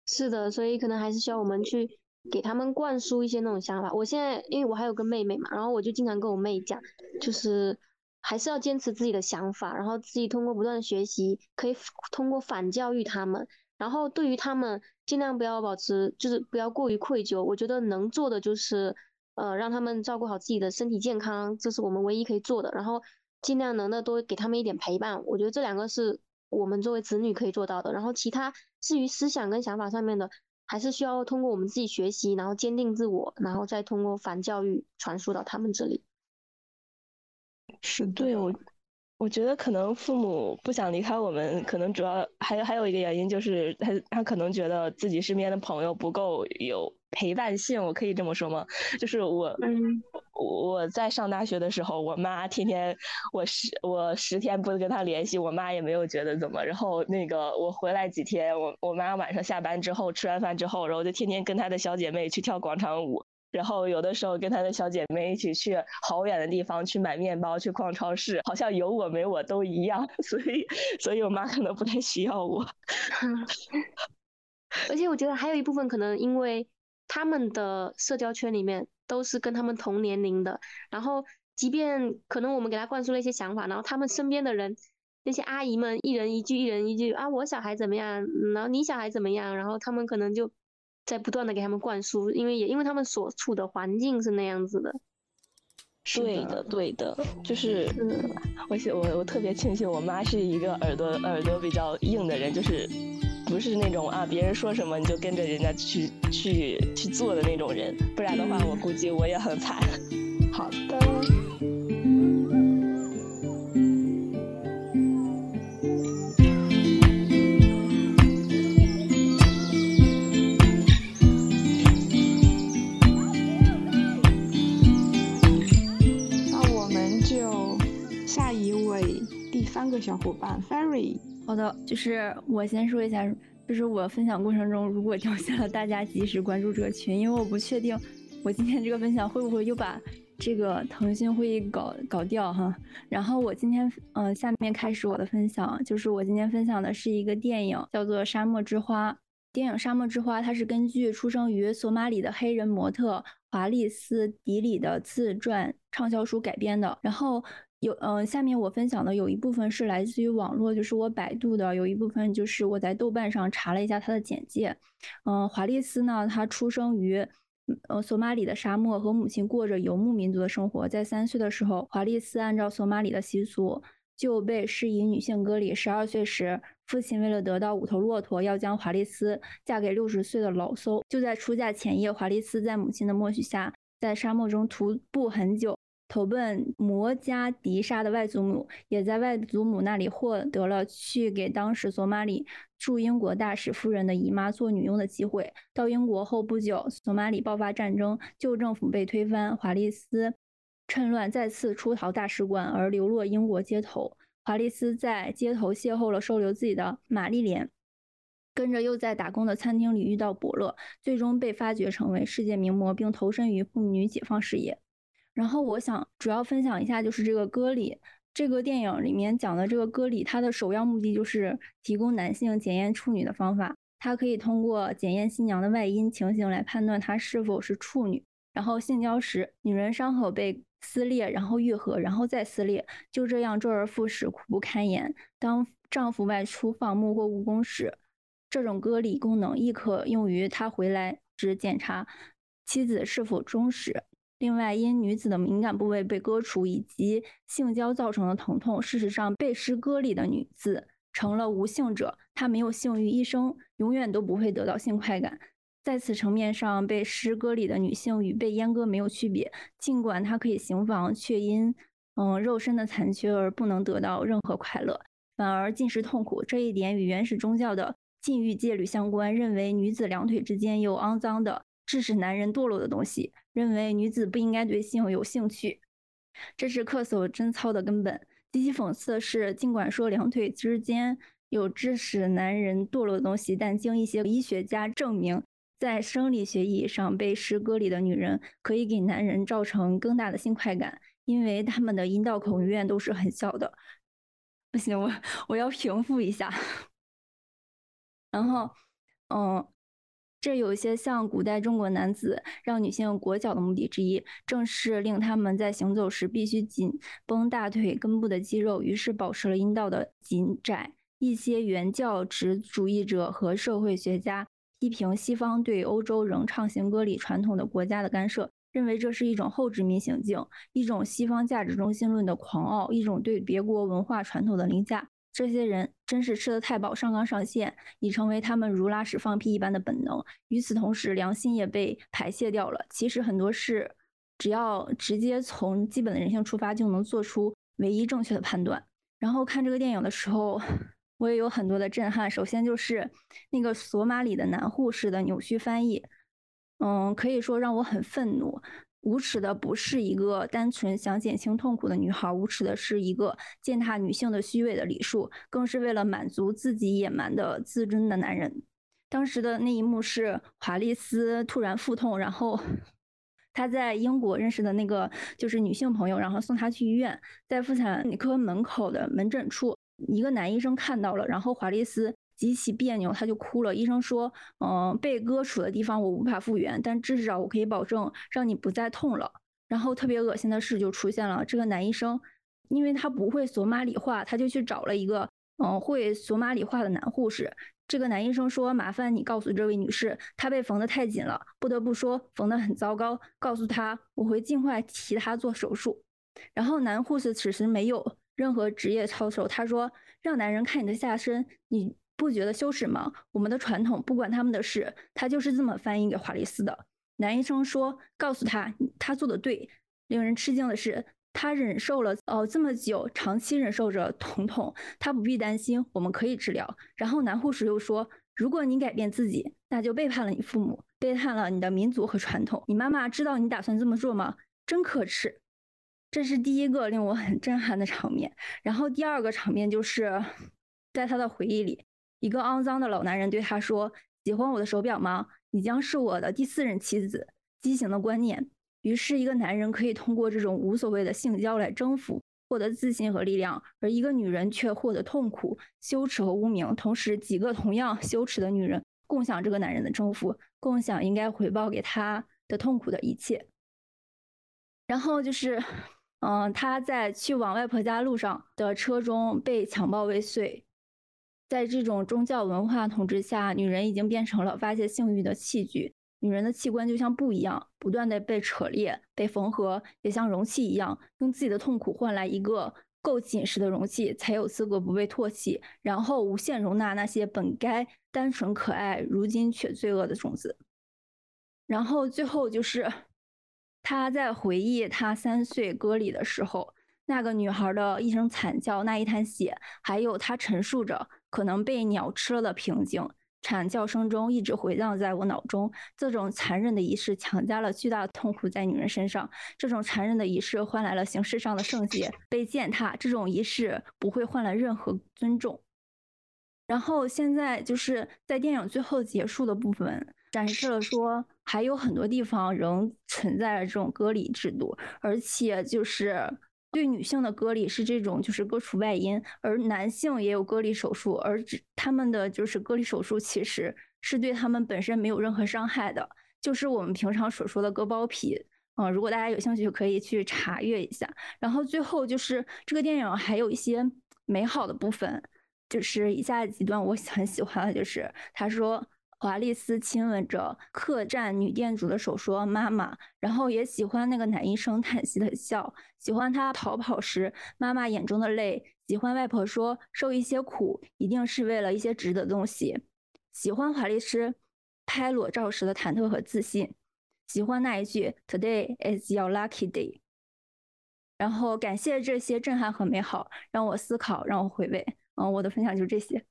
是的，所以可能还是需要我们去给他们灌输一些那种想法。我现在因为我还有个妹妹嘛，然后我就经常跟我妹讲，就是还是要坚持自己的想法，然后自己通过不断的学习，可以通过反教育他们，然后对于他们尽量不要保持，就是不要过于愧疚。我觉得能做的就是呃，让他们照顾好自己的身体健康，这是我们唯一可以做的。然后尽量能的多给他们一点陪伴，我觉得这两个是我们作为子女可以做到的。然后其他至于思想跟想法上面的，还是需要通过我们自己学习，然后坚定自我，然后再通过反教育传输到他们这里。是对我。我觉得可能父母不想离开我们，可能主要还有还有一个原因就是他他可能觉得自己身边的朋友不够有陪伴性，我可以这么说吗？就是我，嗯，我在上大学的时候，我妈天天我十我十天不跟她联系，我妈也没有觉得怎么。然后那个我回来几天，我我妈晚上下班之后吃完饭之后，然后就天天跟她的小姐妹去跳广场舞。然后有的时候跟他的小姐妹一起去好远的地方去买面包，去逛超市，好像有我没我都一样。[LAUGHS] 所以，所以我妈可能不太需要我。[LAUGHS] 而且我觉得还有一部分可能因为他们的社交圈里面都是跟他们同年龄的，然后即便可能我们给他灌输了一些想法，然后他们身边的人那些阿姨们一人一句一人一句啊，我小孩怎么样，然后你小孩怎么样，然后他们可能就。在不断的给他们灌输，因为也因为他们所处的环境是那样子的。对的，对的，就是，[LAUGHS] 我我我特别庆幸我妈是一个耳朵耳朵比较硬的人，就是不是那种啊别人说什么你就跟着人家去去去做的那种人，不然的话我估计我也很惨。[LAUGHS] 好的。伙伴，Ferry。好的，就是我先说一下，就是我分享过程中如果掉线了，大家及时关注这个群，因为我不确定我今天这个分享会不会又把这个腾讯会议搞搞掉哈。然后我今天，嗯，下面开始我的分享，就是我今天分享的是一个电影，叫做《沙漠之花》。电影《沙漠之花》它是根据出生于索马里的黑人模特华丽斯·迪里的自传畅销书改编的，然后。有嗯，下面我分享的有一部分是来自于网络，就是我百度的；有一部分就是我在豆瓣上查了一下他的简介。嗯，华丽丝呢，她出生于呃索马里的沙漠，和母亲过着游牧民族的生活。在三岁的时候，华丽丝按照索马里的习俗就被施以女性割礼。十二岁时，父亲为了得到五头骆驼，要将华丽丝嫁给六十岁的老叟。就在出嫁前夜，华丽丝在母亲的默许下，在沙漠中徒步很久。投奔摩加迪沙的外祖母，也在外祖母那里获得了去给当时索马里驻英国大使夫人的姨妈做女佣的机会。到英国后不久，索马里爆发战争，旧政府被推翻，华丽斯趁乱再次出逃大使馆，而流落英国街头。华丽斯在街头邂逅了收留自己的玛丽莲，跟着又在打工的餐厅里遇到伯乐，最终被发掘成为世界名模，并投身于妇女解放事业。然后我想主要分享一下，就是这个割礼。这个电影里面讲的这个割礼，它的首要目的就是提供男性检验处女的方法。它可以通过检验新娘的外阴情形来判断她是否是处女。然后性交时，女人伤口被撕裂，然后愈合，然后再撕裂，就这样周而复始，苦不堪言。当丈夫外出放牧或务工时，这种割礼功能亦可用于他回来时检查妻子是否忠实。另外，因女子的敏感部位被割除以及性交造成的疼痛，事实上，被施割里的女子成了无性者，她没有性欲，一生永远都不会得到性快感。在此层面上，被施割里的女性与被阉割没有区别，尽管她可以行房，却因嗯肉身的残缺而不能得到任何快乐，反而尽是痛苦。这一点与原始宗教的禁欲戒律相关，认为女子两腿之间有肮脏的。致使男人堕落的东西，认为女子不应该对性有兴趣，这是恪守贞操的根本。极其讽刺的是，尽管说两腿之间有致使男人堕落的东西，但经一些医学家证明，在生理学意义上，被诗歌里的女人可以给男人造成更大的性快感，因为他们的阴道口永远都是很小的。不行，我我要平复一下。[LAUGHS] 然后，嗯。这有些像古代中国男子让女性裹脚的目的之一，正是令他们在行走时必须紧绷大腿根部的肌肉，于是保持了阴道的紧窄。一些原教旨主义者和社会学家批评西方对欧洲仍唱行歌礼传统的国家的干涉，认为这是一种后殖民行径，一种西方价值中心论的狂傲，一种对别国文化传统的凌驾。这些人真是吃得太饱，上纲上线，已成为他们如拉屎放屁一般的本能。与此同时，良心也被排泄掉了。其实很多事，只要直接从基本的人性出发，就能做出唯一正确的判断。然后看这个电影的时候，我也有很多的震撼。首先就是那个索马里的男护士的扭曲翻译，嗯，可以说让我很愤怒。无耻的不是一个单纯想减轻痛苦的女孩，无耻的是一个践踏女性的虚伪的礼数，更是为了满足自己野蛮的自尊的男人。当时的那一幕是华丽丝突然腹痛，然后 [LAUGHS] 她在英国认识的那个就是女性朋友，然后送她去医院，在妇产科门口的门诊处，一个男医生看到了，然后华丽丝。极其别扭，他就哭了。医生说：“嗯，被割除的地方我无法复原，但至少我可以保证让你不再痛了。”然后特别恶心的事就出现了。这个男医生，因为他不会索马里话，他就去找了一个嗯会索马里话的男护士。这个男医生说：“麻烦你告诉这位女士，她被缝得太紧了，不得不说缝得很糟糕。告诉她我会尽快替她做手术。”然后男护士此时没有任何职业操守，他说：“让男人看你的下身，你。”不觉得羞耻吗？我们的传统不管他们的事，他就是这么翻译给华丽丝的。男医生说：“告诉他，他做的对。”令人吃惊的是，他忍受了哦这么久，长期忍受着疼痛，他不必担心，我们可以治疗。然后男护士又说：“如果你改变自己，那就背叛了你父母，背叛了你的民族和传统。你妈妈知道你打算这么做吗？真可耻！”这是第一个令我很震撼的场面。然后第二个场面就是在他的回忆里。一个肮脏的老男人对他说：“喜欢我的手表吗？你将是我的第四任妻子。”畸形的观念。于是，一个男人可以通过这种无所谓的性交来征服、获得自信和力量，而一个女人却获得痛苦、羞耻和污名。同时，几个同样羞耻的女人共享这个男人的征服，共享应该回报给他的痛苦的一切。然后就是，嗯，他在去往外婆家路上的车中被强暴未遂。在这种宗教文化统治下，女人已经变成了发泄性欲的器具。女人的器官就像布一样，不断的被扯裂、被缝合，也像容器一样，用自己的痛苦换来一个够紧实的容器，才有资格不被唾弃，然后无限容纳那些本该单纯可爱，如今却罪恶的种子。然后最后就是他在回忆他三岁割礼的时候。那个女孩的一声惨叫，那一滩血，还有她陈述着可能被鸟吃了的平静，惨叫声中一直回荡在我脑中。这种残忍的仪式强加了巨大的痛苦在女人身上，这种残忍的仪式换来了形式上的圣洁被践踏，这种仪式不会换来任何尊重。然后现在就是在电影最后结束的部分，展示了说还有很多地方仍存在着这种割礼制度，而且就是。对女性的割礼是这种，就是割除外阴，而男性也有割礼手术，而他们的就是割礼手术其实是对他们本身没有任何伤害的，就是我们平常所说的割包皮。嗯，如果大家有兴趣，可以去查阅一下。然后最后就是这个电影还有一些美好的部分，就是以下几段我很喜欢的，就是他说。华丽丝亲吻着客栈女店主的手，说：“妈妈。”然后也喜欢那个男医生叹息的笑，喜欢他逃跑时妈妈眼中的泪，喜欢外婆说：“受一些苦，一定是为了一些值得的东西。”喜欢华丽丝拍裸照时的忐忑和自信，喜欢那一句 “Today is your lucky day”。然后感谢这些震撼和美好，让我思考，让我回味。嗯，我的分享就这些。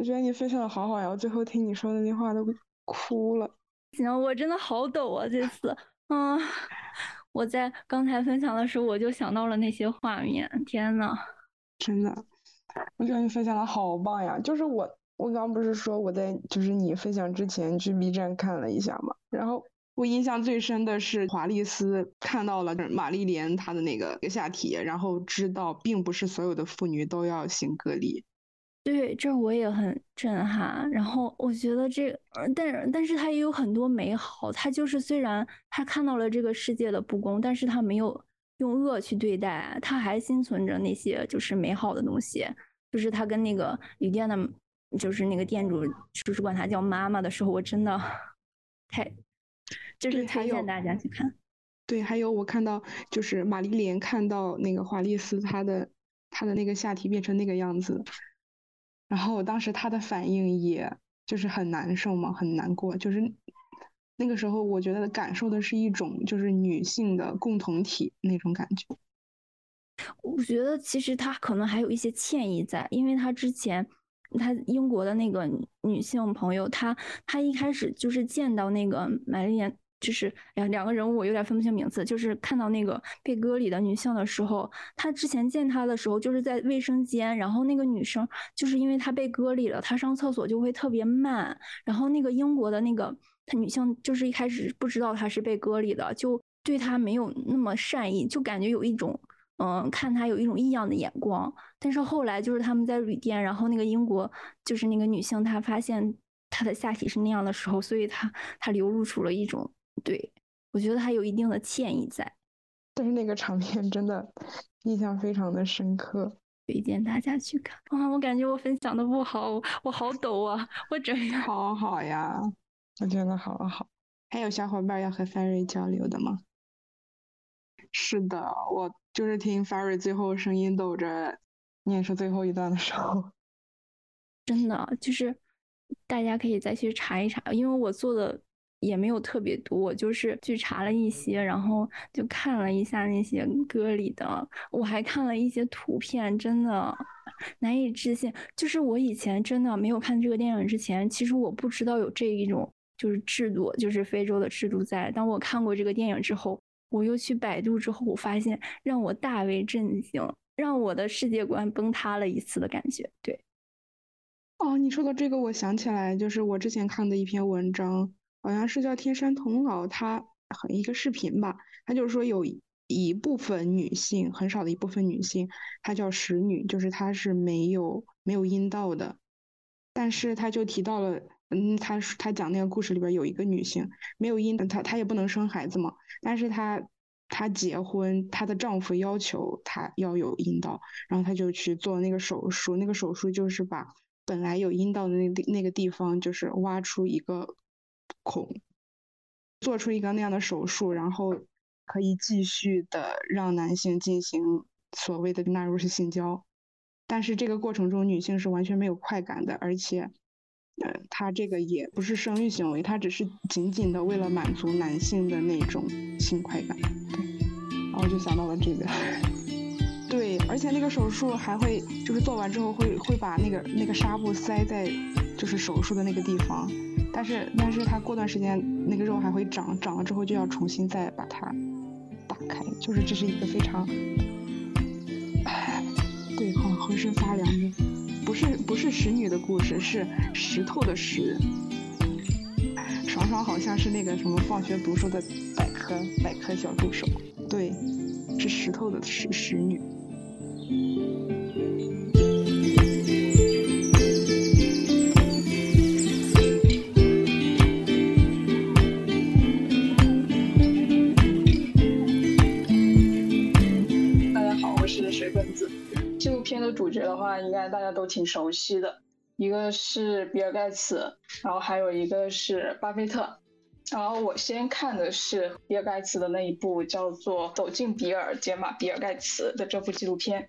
我觉得你分享的好好呀！我最后听你说的那话都哭了。行，我真的好抖啊！这次，嗯，我在刚才分享的时候，我就想到了那些画面。天呐，真的，我觉得你分享的好棒呀！就是我，我刚不是说我在就是你分享之前去 B 站看了一下嘛，然后我印象最深的是华丽丝看到了玛丽莲她的那个下体，然后知道并不是所有的妇女都要行割礼。对，这我也很震撼。然后我觉得这，但但是他也有很多美好。他就是虽然他看到了这个世界的不公，但是他没有用恶去对待，他还心存着那些就是美好的东西。就是他跟那个旅店的，就是那个店主，就是管他叫妈妈的时候，我真的太就是推荐大家去看。对，还有我看到就是玛丽莲看到那个华丽丝她的她的那个下体变成那个样子，然后当时她的反应也就是很难受嘛，很难过，就是那个时候我觉得感受的是一种就是女性的共同体那种感觉。我觉得其实她可能还有一些歉意在，因为她之前她英国的那个女性朋友，她她一开始就是见到那个玛丽莲。就是两两个人物，我有点分不清名字。就是看到那个被割礼的女性的时候，她之前见她的时候就是在卫生间，然后那个女生就是因为她被割礼了，她上厕所就会特别慢。然后那个英国的那个她女性就是一开始不知道她是被割礼的，就对她没有那么善意，就感觉有一种嗯看她有一种异样的眼光。但是后来就是他们在旅店，然后那个英国就是那个女性她发现她的下体是那样的时候，所以她她流露出了一种。对，我觉得还有一定的歉意在，但是那个场面真的印象非常的深刻，推荐大家去看。啊，我感觉我分享的不好，我好抖啊，我整好好呀，我觉得好好。还有小伙伴要和 Ferry 交流的吗？是的，我就是听 Ferry 最后声音抖着念出最后一段的时候，真的就是大家可以再去查一查，因为我做的。也没有特别多，我就是去查了一些，然后就看了一下那些歌里的，我还看了一些图片，真的难以置信。就是我以前真的没有看这个电影之前，其实我不知道有这一种就是制度，就是非洲的制度在。当我看过这个电影之后，我又去百度之后，我发现让我大为震惊，让我的世界观崩塌了一次的感觉。对，哦，你说到这个，我想起来，就是我之前看的一篇文章。好像是叫天山童姥，他一个视频吧，他就是说有一部分女性，很少的一部分女性，她叫石女，就是她是没有没有阴道的，但是他就提到了，嗯，他他讲那个故事里边有一个女性没有阴，她她也不能生孩子嘛，但是她她结婚，她的丈夫要求她要有阴道，然后她就去做那个手术，那个手术就是把本来有阴道的那那个地方，就是挖出一个。孔做出一个那样的手术，然后可以继续的让男性进行所谓的纳入式性交，但是这个过程中女性是完全没有快感的，而且，呃，他这个也不是生育行为，他只是仅仅的为了满足男性的那种性快感。对，然后就想到了这个。对，而且那个手术还会就是做完之后会会把那个那个纱布塞在就是手术的那个地方。但是，但是它过段时间那个肉还会长，长了之后就要重新再把它打开，就是这是一个非常，对，好浑身发凉的，不是不是石女的故事，是石头的石。爽爽好像是那个什么放学读书的百科百科小助手，对，是石头的石石女。主角的话，应该大家都挺熟悉的，一个是比尔盖茨，然后还有一个是巴菲特。然后我先看的是比尔盖茨的那一部叫做《走进比尔·杰马·比尔盖茨》的这部纪录片。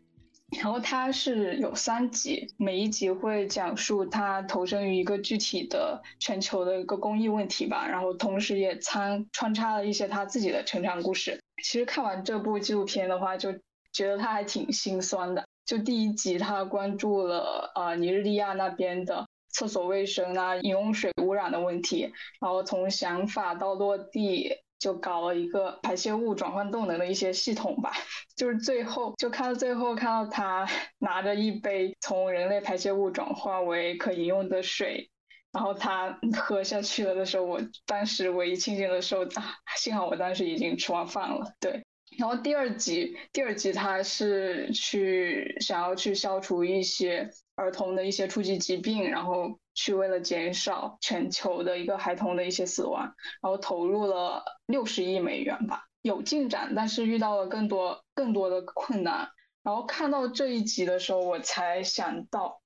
然后它是有三集，每一集会讲述他投身于一个具体的全球的一个公益问题吧，然后同时也参穿插了一些他自己的成长故事。其实看完这部纪录片的话，就觉得他还挺心酸的。就第一集，他关注了呃尼日利亚那边的厕所卫生啊、饮用水污染的问题，然后从想法到落地，就搞了一个排泄物转换动能的一些系统吧。[LAUGHS] 就是最后，就看到最后，看到他拿着一杯从人类排泄物转化为可饮用的水，然后他喝下去了的时候，我当时唯一庆幸的时候啊，[LAUGHS] 幸好我当时已经吃完饭了，对。然后第二集，第二集他是去想要去消除一些儿童的一些初级疾病，然后去为了减少全球的一个孩童的一些死亡，然后投入了六十亿美元吧，有进展，但是遇到了更多更多的困难。然后看到这一集的时候，我才想到，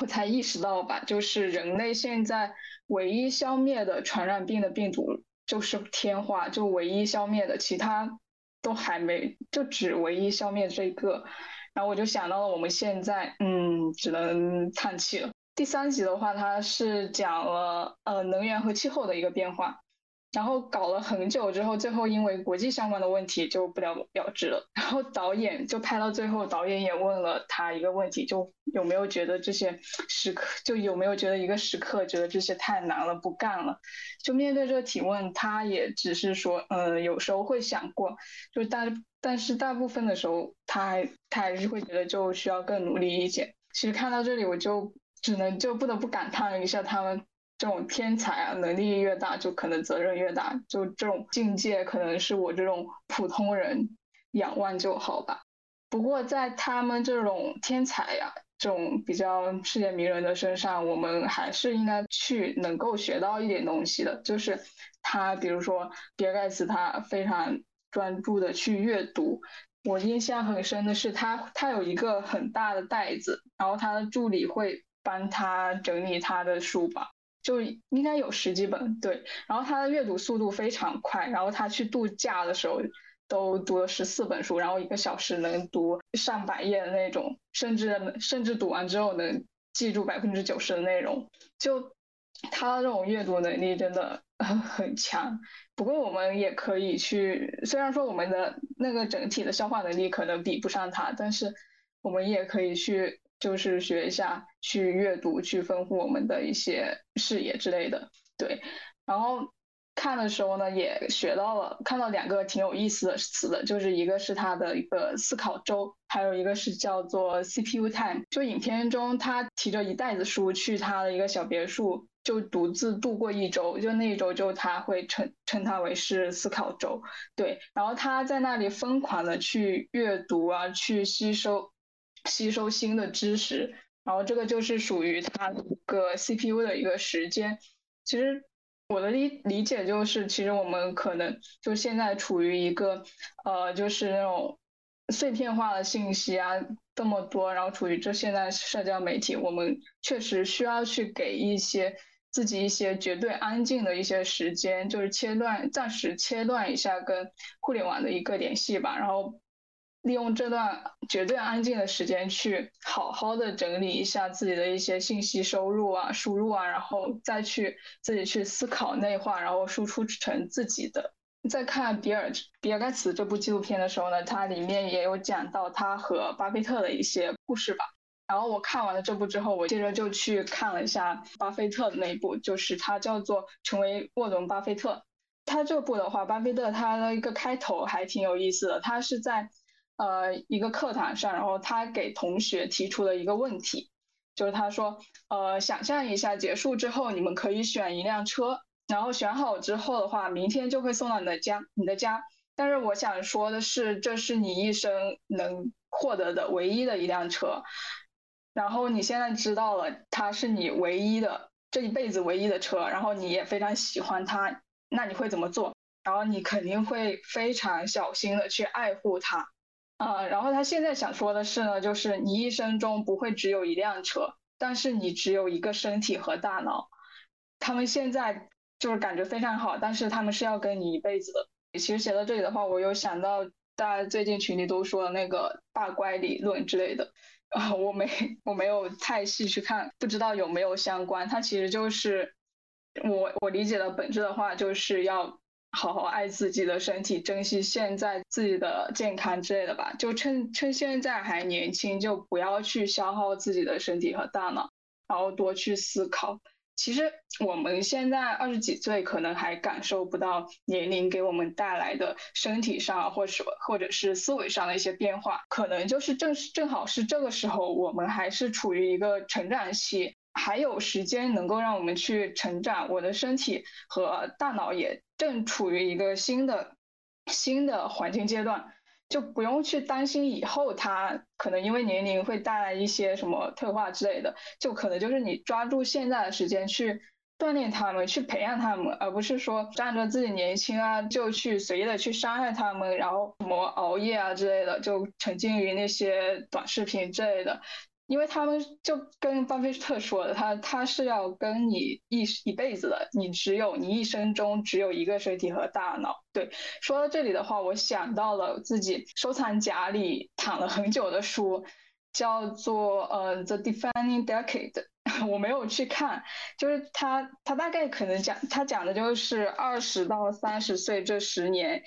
我才意识到吧，就是人类现在唯一消灭的传染病的病毒就是天花，就唯一消灭的，其他都还没，就只唯一消灭这一个。然后我就想到了我们现在，嗯，只能叹气了。第三集的话，它是讲了呃能源和气候的一个变化。然后搞了很久之后，最后因为国际相关的问题就不了了之了。[LAUGHS] 然后导演就拍到最后，导演也问了他一个问题，就有没有觉得这些时刻，就有没有觉得一个时刻觉得这些太难了，不干了。就面对这个提问，他也只是说，呃，有时候会想过，就大但是大部分的时候，他还他还是会觉得就需要更努力一些。其实看到这里，我就只能就不得不感叹一下他们。这种天才啊，能力越大，就可能责任越大。就这种境界，可能是我这种普通人仰望就好吧。不过在他们这种天才呀，这种比较世界名人的身上，我们还是应该去能够学到一点东西的。就是他，比如说比尔盖茨，他非常专注的去阅读。我印象很深的是，他他有一个很大的袋子，然后他的助理会帮他整理他的书吧。就应该有十几本，对。然后他的阅读速度非常快，然后他去度假的时候都读了十四本书，然后一个小时能读上百页的那种，甚至甚至读完之后能记住百分之九十的内容。就他这种阅读能力真的很强。不过我们也可以去，虽然说我们的那个整体的消化能力可能比不上他，但是我们也可以去。就是学一下，去阅读，去丰富我们的一些视野之类的。对，然后看的时候呢，也学到了，看到两个挺有意思的词的，就是一个是他的一个思考周，还有一个是叫做 CPU time。就影片中，他提着一袋子书去他的一个小别墅，就独自度过一周，就那一周就他会称称它为是思考周。对，然后他在那里疯狂的去阅读啊，去吸收。吸收新的知识，然后这个就是属于它一个 CPU 的一个时间。其实我的理理解就是，其实我们可能就现在处于一个呃，就是那种碎片化的信息啊这么多，然后处于这现在社交媒体，我们确实需要去给一些自己一些绝对安静的一些时间，就是切断，暂时切断一下跟互联网的一个联系吧，然后。利用这段绝对安静的时间，去好好的整理一下自己的一些信息收入啊、输入啊，然后再去自己去思考内化，然后输出成自己的。在看比尔比尔盖茨这部纪录片的时候呢，它里面也有讲到他和巴菲特的一些故事吧。然后我看完了这部之后，我接着就去看了一下巴菲特的那一部，就是它叫做《成为沃伦巴菲特》。他这部的话，巴菲特他的一个开头还挺有意思的，他是在。呃，一个课堂上，然后他给同学提出了一个问题，就是他说，呃，想象一下结束之后，你们可以选一辆车，然后选好之后的话，明天就会送到你的家，你的家。但是我想说的是，这是你一生能获得的唯一的一辆车，然后你现在知道了，它是你唯一的这一辈子唯一的车，然后你也非常喜欢它，那你会怎么做？然后你肯定会非常小心的去爱护它。啊，然后他现在想说的是呢，就是你一生中不会只有一辆车，但是你只有一个身体和大脑。他们现在就是感觉非常好，但是他们是要跟你一辈子的。其实写到这里的话，我又想到大家最近群里都说的那个大乖理论之类的，啊，我没我没有太细去看，不知道有没有相关。它其实就是我我理解的本质的话，就是要。好好爱自己的身体，珍惜现在自己的健康之类的吧。就趁趁现在还年轻，就不要去消耗自己的身体和大脑，然后多去思考。其实我们现在二十几岁，可能还感受不到年龄给我们带来的身体上，或是或者是思维上的一些变化。可能就是正是正好是这个时候，我们还是处于一个成长期。还有时间能够让我们去成长，我的身体和大脑也正处于一个新的新的环境阶段，就不用去担心以后他可能因为年龄会带来一些什么退化之类的，就可能就是你抓住现在的时间去锻炼他们，去培养他们，而不是说仗着自己年轻啊就去随意的去伤害他们，然后什么熬夜啊之类的，就沉浸于那些短视频之类的。因为他们就跟巴菲特说的，他他是要跟你一一辈子的，你只有你一生中只有一个身体和大脑。对，说到这里的话，我想到了自己收藏夹里躺了很久的书，叫做呃《The Defining Decade [LAUGHS]》，我没有去看，就是他他大概可能讲他讲的就是二十到三十岁这十年。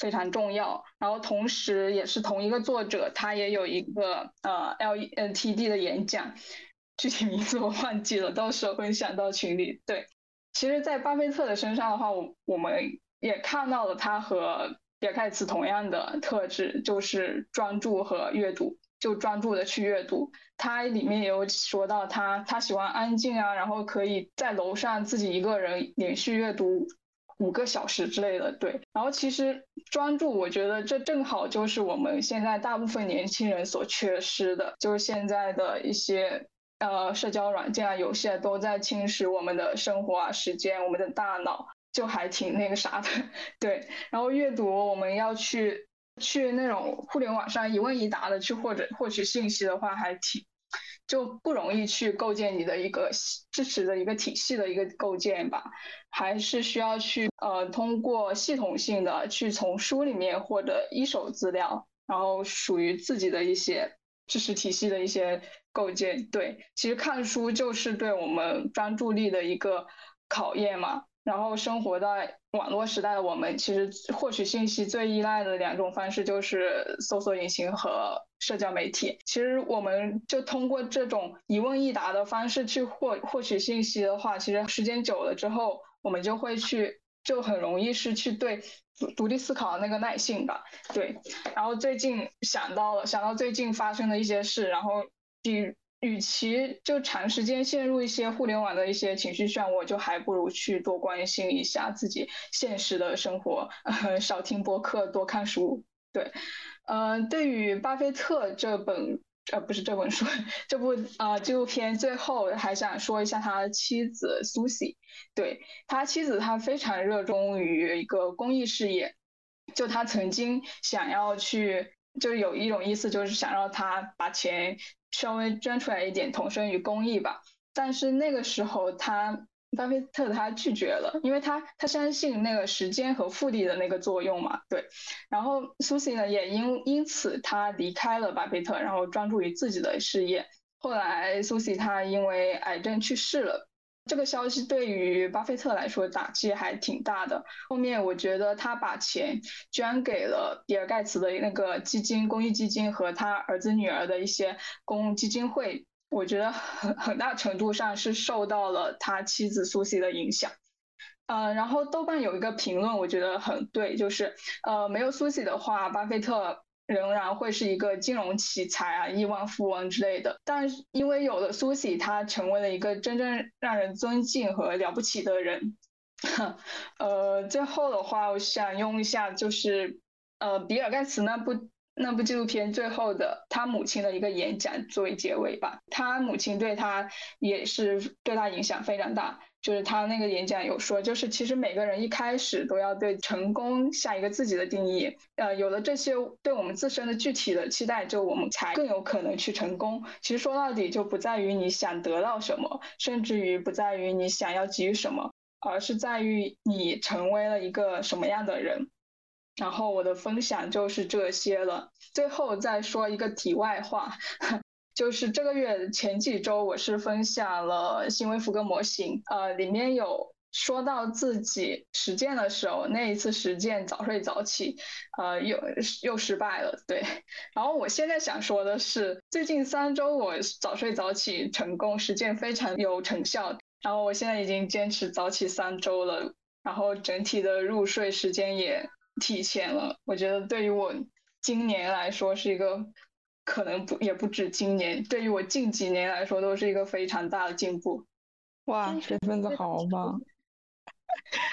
非常重要，然后同时也是同一个作者，他也有一个呃 L E N T D 的演讲，具体名字我忘记了，到时候分享到群里。对，其实，在巴菲特的身上的话，我我们也看到了他和比尔盖茨同样的特质，就是专注和阅读，就专注的去阅读。他里面也有说到他他喜欢安静啊，然后可以在楼上自己一个人连续阅读。五个小时之类的，对。然后其实专注，我觉得这正好就是我们现在大部分年轻人所缺失的，就是现在的一些呃社交软件啊、游戏啊，都在侵蚀我们的生活啊、时间、我们的大脑，就还挺那个啥的，[LAUGHS] 对。然后阅读，我们要去去那种互联网上一问一答的去或者获取信息的话，还挺。就不容易去构建你的一个支持的一个体系的一个构建吧，还是需要去呃通过系统性的去从书里面获得一手资料，然后属于自己的一些知识体系的一些构建。对，其实看书就是对我们专注力的一个考验嘛。然后生活在网络时代的我们，其实获取信息最依赖的两种方式就是搜索引擎和社交媒体。其实我们就通过这种一问一答的方式去获获取信息的话，其实时间久了之后，我们就会去，就很容易失去对独立思考的那个耐性吧。对。然后最近想到了，想到最近发生的一些事，然后比。与其就长时间陷入一些互联网的一些情绪漩涡，就还不如去多关心一下自己现实的生活，[LAUGHS] 少听播客，多看书。对，嗯，对于巴菲特这本呃不是这本书，这部啊纪录片，最后还想说一下他的妻子苏西。对他妻子，他非常热衷于一个公益事业，就他曾经想要去，就有一种意思，就是想让他把钱。稍微捐出来一点，投身于公益吧。但是那个时候，他巴菲特他拒绝了，因为他他相信那个时间和复利的那个作用嘛。对。然后苏西呢，也因因此他离开了巴菲特，然后专注于自己的事业。后来苏西他因为癌症去世了。这个消息对于巴菲特来说打击还挺大的。后面我觉得他把钱捐给了比尔盖茨的那个基金、公益基金和他儿子女儿的一些公基金会，我觉得很很大程度上是受到了他妻子苏西的影响。呃，然后豆瓣有一个评论，我觉得很对，就是呃，没有苏西的话，巴菲特。仍然会是一个金融奇才啊，亿万富翁之类的。但是因为有了苏西，他成为了一个真正让人尊敬和了不起的人。[LAUGHS] 呃，最后的话，我想用一下就是呃比尔盖茨那部那部纪录片最后的他母亲的一个演讲作为结尾吧。他母亲对他也是对他影响非常大。就是他那个演讲有说，就是其实每个人一开始都要对成功下一个自己的定义，呃，有了这些对我们自身的具体的期待，就我们才更有可能去成功。其实说到底，就不在于你想得到什么，甚至于不在于你想要给予什么，而是在于你成为了一个什么样的人。然后我的分享就是这些了。最后再说一个题外话。[LAUGHS] 就是这个月前几周，我是分享了行为福格模型，呃，里面有说到自己实践的时候，那一次实践早睡早起，呃，又又失败了，对。然后我现在想说的是，最近三周我早睡早起成功，实践非常有成效。然后我现在已经坚持早起三周了，然后整体的入睡时间也提前了。我觉得对于我今年来说是一个。可能不也不止今年，对于我近几年来说都是一个非常大的进步。哇，这份子好棒！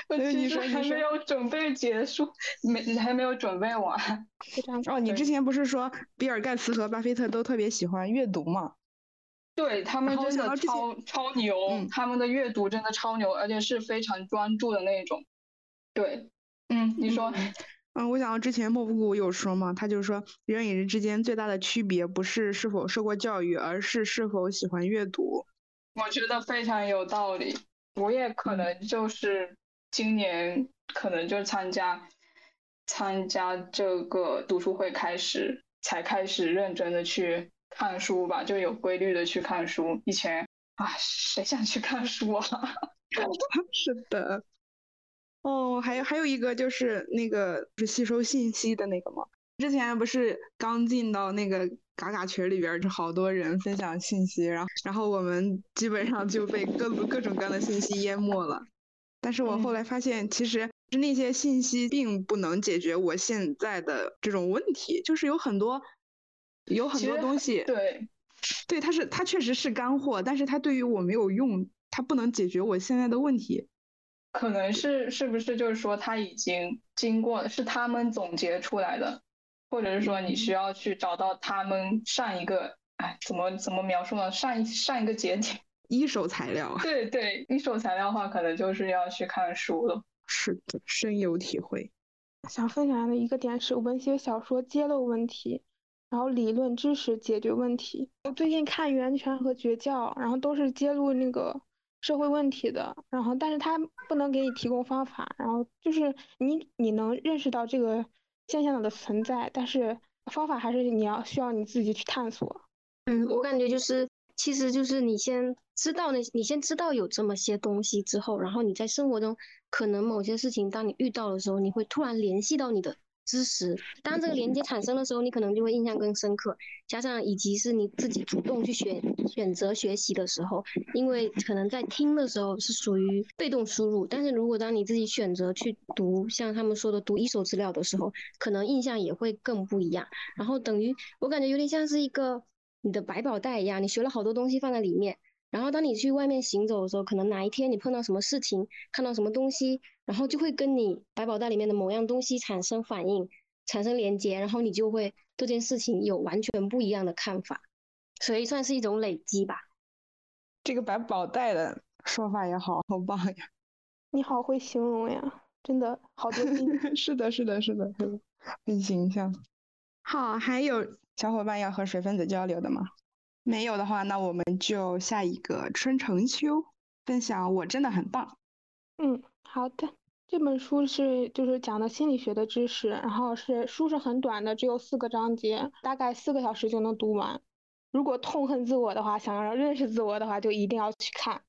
我其实还没有准备结束，没还没有准备完。哦，你之前不是说比尔盖茨和巴菲特都特别喜欢阅读吗？对他们真的超超牛，他们的阅读真的超牛，而且是非常专注的那种。对，嗯，你说。[LAUGHS] 嗯，我想到之前莫布谷有说嘛，他就说人与人之间最大的区别不是是否受过教育，而是是否喜欢阅读。我觉得非常有道理。我也可能就是今年可能就参加参加这个读书会开始才开始认真的去看书吧，就有规律的去看书。以前啊，谁想去看书啊？[LAUGHS] [LAUGHS] 是的。哦，还有还有一个就是那个是吸收信息的那个嘛，之前不是刚进到那个嘎嘎群里边，就好多人分享信息，然后然后我们基本上就被各各种各样的信息淹没了。但是我后来发现，其实是那些信息并不能解决我现在的这种问题，就是有很多有很多东西，对，对，它是它确实是干货，但是它对于我没有用，它不能解决我现在的问题。可能是是不是就是说他已经经过是他们总结出来的，或者是说你需要去找到他们上一个哎怎么怎么描述呢？上一上一个节点 [LAUGHS] 一手材料。对对，一手材料的话，可能就是要去看书了。是的，深有体会。想分享的一个点是，文学小说揭露问题，然后理论知识解决问题。我最近看《源泉》和《绝教》，然后都是揭露那个。社会问题的，然后但是他不能给你提供方法，然后就是你你能认识到这个现象的存在，但是方法还是你要需要你自己去探索。嗯，我感觉就是，其实就是你先知道那，你先知道有这么些东西之后，然后你在生活中可能某些事情，当你遇到的时候，你会突然联系到你的。知识，当这个连接产生的时候，你可能就会印象更深刻。加上以及是你自己主动去选选择学习的时候，因为可能在听的时候是属于被动输入，但是如果当你自己选择去读，像他们说的读一手资料的时候，可能印象也会更不一样。然后等于我感觉有点像是一个你的百宝袋一样，你学了好多东西放在里面。然后当你去外面行走的时候，可能哪一天你碰到什么事情，看到什么东西，然后就会跟你百宝袋里面的某样东西产生反应，产生连接，然后你就会对这件事情有完全不一样的看法，所以算是一种累积吧。这个百宝袋的说法也好好棒呀！[LAUGHS] 你好会形容呀，真的好多 [LAUGHS] [LAUGHS] 是的，是的，是的，是的，很形象。好，还有小伙伴要和水分子交流的吗？没有的话，那我们就下一个春成秋分享。我真的很棒。嗯，好的。这本书是就是讲的心理学的知识，然后是书是很短的，只有四个章节，大概四个小时就能读完。如果痛恨自我的话，想要认识自我的话，就一定要去看。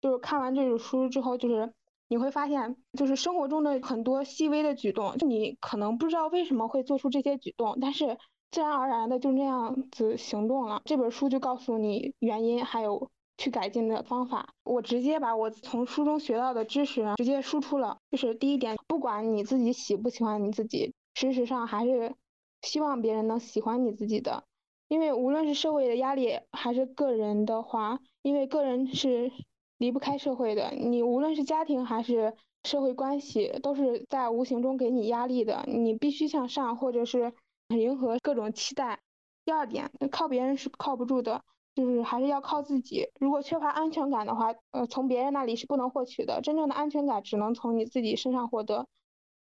就是看完这本书之后，就是你会发现，就是生活中的很多细微的举动，就你可能不知道为什么会做出这些举动，但是。自然而然的就那样子行动了。这本书就告诉你原因，还有去改进的方法。我直接把我从书中学到的知识直接输出了。就是第一点，不管你自己喜不喜欢你自己，事实上还是希望别人能喜欢你自己的。因为无论是社会的压力，还是个人的话，因为个人是离不开社会的。你无论是家庭还是社会关系，都是在无形中给你压力的。你必须向上，或者是。迎合各种期待。第二点，靠别人是靠不住的，就是还是要靠自己。如果缺乏安全感的话，呃，从别人那里是不能获取的。真正的安全感只能从你自己身上获得。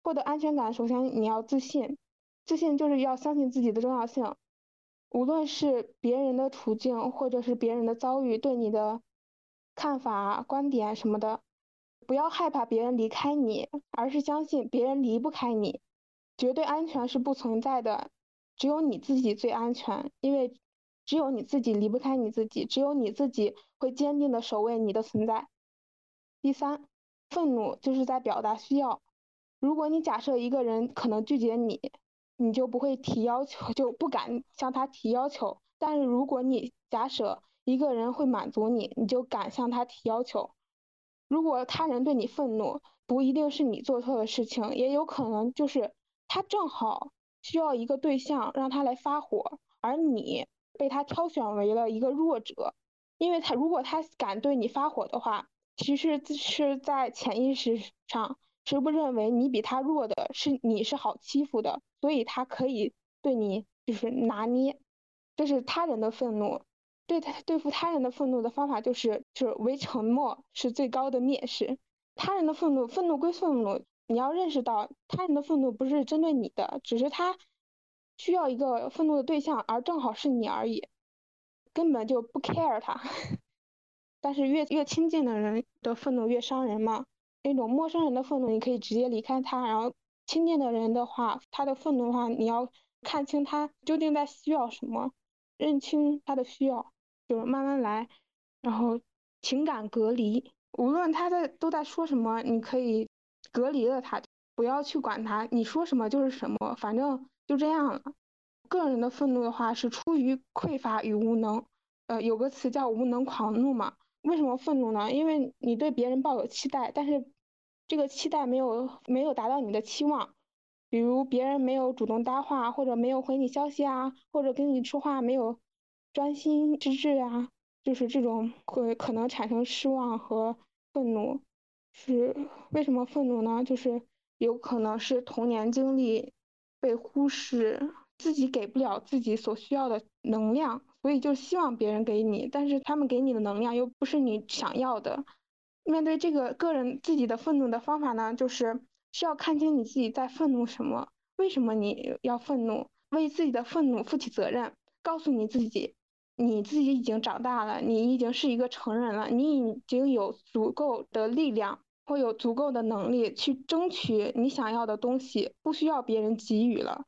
获得安全感，首先你要自信，自信就是要相信自己的重要性。无论是别人的处境，或者是别人的遭遇，对你的看法、观点什么的，不要害怕别人离开你，而是相信别人离不开你。绝对安全是不存在的，只有你自己最安全，因为只有你自己离不开你自己，只有你自己会坚定的守卫你的存在。第三，愤怒就是在表达需要。如果你假设一个人可能拒绝你，你就不会提要求，就不敢向他提要求；但是如果你假设一个人会满足你，你就敢向他提要求。如果他人对你愤怒，不一定是你做错的事情，也有可能就是。他正好需要一个对象让他来发火，而你被他挑选为了一个弱者，因为他如果他敢对你发火的话，其实是在潜意识上是不认为你比他弱的，是你是好欺负的，所以他可以对你就是拿捏，这是他人的愤怒，对他对付他人的愤怒的方法就是就是为沉默是最高的蔑视，他人的愤怒愤怒归愤怒。你要认识到他人的愤怒不是针对你的，只是他需要一个愤怒的对象，而正好是你而已，根本就不 care 他。[LAUGHS] 但是越越亲近的人的愤怒越伤人嘛，那种陌生人的愤怒你可以直接离开他，然后亲近的人的话，他的愤怒的话，你要看清他究竟在需要什么，认清他的需要，就是慢慢来，然后情感隔离，无论他在都在说什么，你可以隔离了他，不要去管他，你说什么就是什么，反正就这样了。个人的愤怒的话是出于匮乏与无能，呃，有个词叫无能狂怒嘛。为什么愤怒呢？因为你对别人抱有期待，但是这个期待没有没有达到你的期望，比如别人没有主动搭话，或者没有回你消息啊，或者跟你说话没有专心致志啊，就是这种会可能产生失望和愤怒。是为什么愤怒呢？就是有可能是童年经历被忽视，自己给不了自己所需要的能量。所以就希望别人给你，但是他们给你的能量又不是你想要的。面对这个个人自己的愤怒的方法呢，就是需要看清你自己在愤怒什么，为什么你要愤怒，为自己的愤怒负起责任，告诉你自己，你自己已经长大了，你已经是一个成人了，你已经有足够的力量会有足够的能力去争取你想要的东西，不需要别人给予了。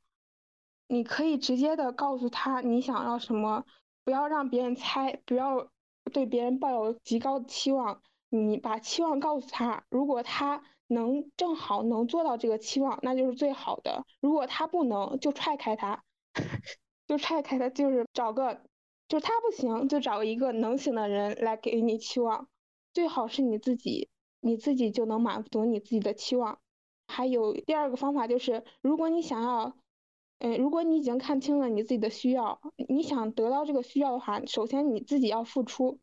你可以直接的告诉他你想要什么。不要让别人猜，不要对别人抱有极高的期望。你把期望告诉他，如果他能正好能做到这个期望，那就是最好的。如果他不能，就踹开他，[LAUGHS] 就踹开他，就是找个，就他不行，就找一个能行的人来给你期望。最好是你自己，你自己就能满足你自己的期望。还有第二个方法就是，如果你想要。嗯，如果你已经看清了你自己的需要，你想得到这个需要的话，首先你自己要付出，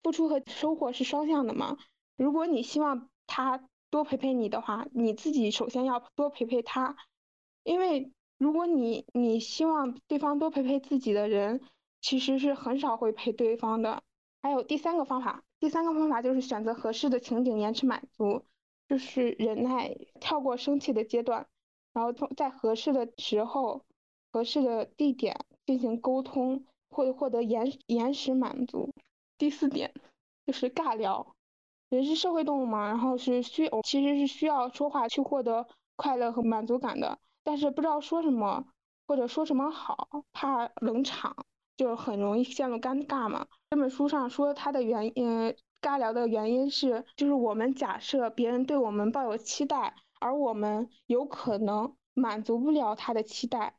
付出和收获是双向的嘛。如果你希望他多陪陪你的话，你自己首先要多陪陪他，因为如果你你希望对方多陪陪自己的人，其实是很少会陪对方的。还有第三个方法，第三个方法就是选择合适的情景延迟满足，就是忍耐，跳过生气的阶段。然后在合适的时候、合适的地点进行沟通，会获得延延时满足。第四点就是尬聊，人是社会动物嘛，然后是需其实是需要说话去获得快乐和满足感的，但是不知道说什么或者说什么好，怕冷场，就很容易陷入尴尬嘛。这本书上说它的原因，尬聊的原因是，就是我们假设别人对我们抱有期待。而我们有可能满足不了他的期待，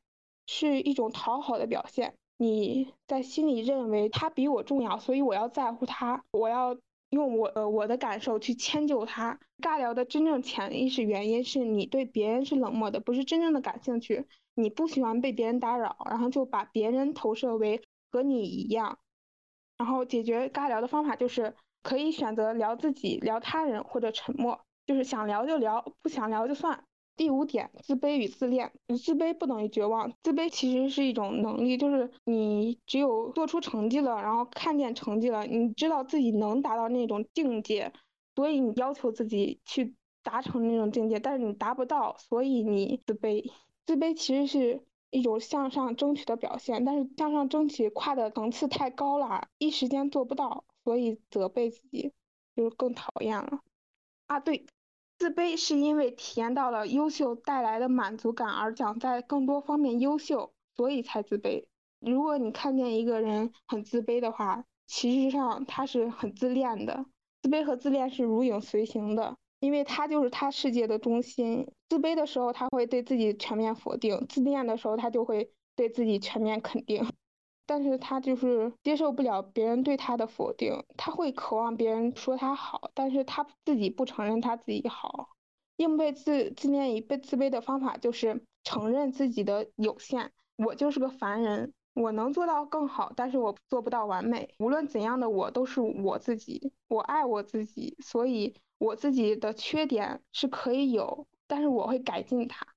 是一种讨好的表现。你在心里认为他比我重要，所以我要在乎他，我要用我呃我的感受去迁就他。尬聊的真正潜意识原因是你对别人是冷漠的，不是真正的感兴趣。你不喜欢被别人打扰，然后就把别人投射为和你一样。然后解决尬聊的方法就是可以选择聊自己、聊他人或者沉默。就是想聊就聊，不想聊就算。第五点，自卑与自恋。自卑不等于绝望，自卑其实是一种能力，就是你只有做出成绩了，然后看见成绩了，你知道自己能达到那种境界，所以你要求自己去达成那种境界，但是你达不到，所以你自卑。自卑其实是一种向上争取的表现，但是向上争取跨的层次太高了，一时间做不到，所以责备自己，就更讨厌了。啊，对。自卑是因为体验到了优秀带来的满足感，而想在更多方面优秀，所以才自卑。如果你看见一个人很自卑的话，其实上他是很自恋的。自卑和自恋是如影随形的，因为他就是他世界的中心。自卑的时候，他会对自己全面否定；自恋的时候，他就会对自己全面肯定。但是他就是接受不了别人对他的否定，他会渴望别人说他好，但是他自己不承认他自己好。应对自自恋与被自卑的方法就是承认自己的有限，我就是个凡人，我能做到更好，但是我做不到完美。无论怎样的我都是我自己，我爱我自己，所以我自己的缺点是可以有，但是我会改进它。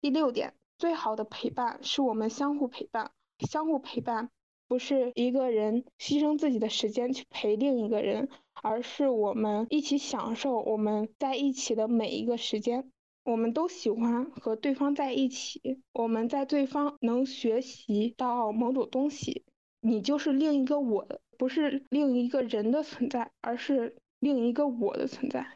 第六点，最好的陪伴是我们相互陪伴。相互陪伴，不是一个人牺牲自己的时间去陪另一个人，而是我们一起享受我们在一起的每一个时间。我们都喜欢和对方在一起，我们在对方能学习到某种东西。你就是另一个我，不是另一个人的存在，而是另一个我的存在。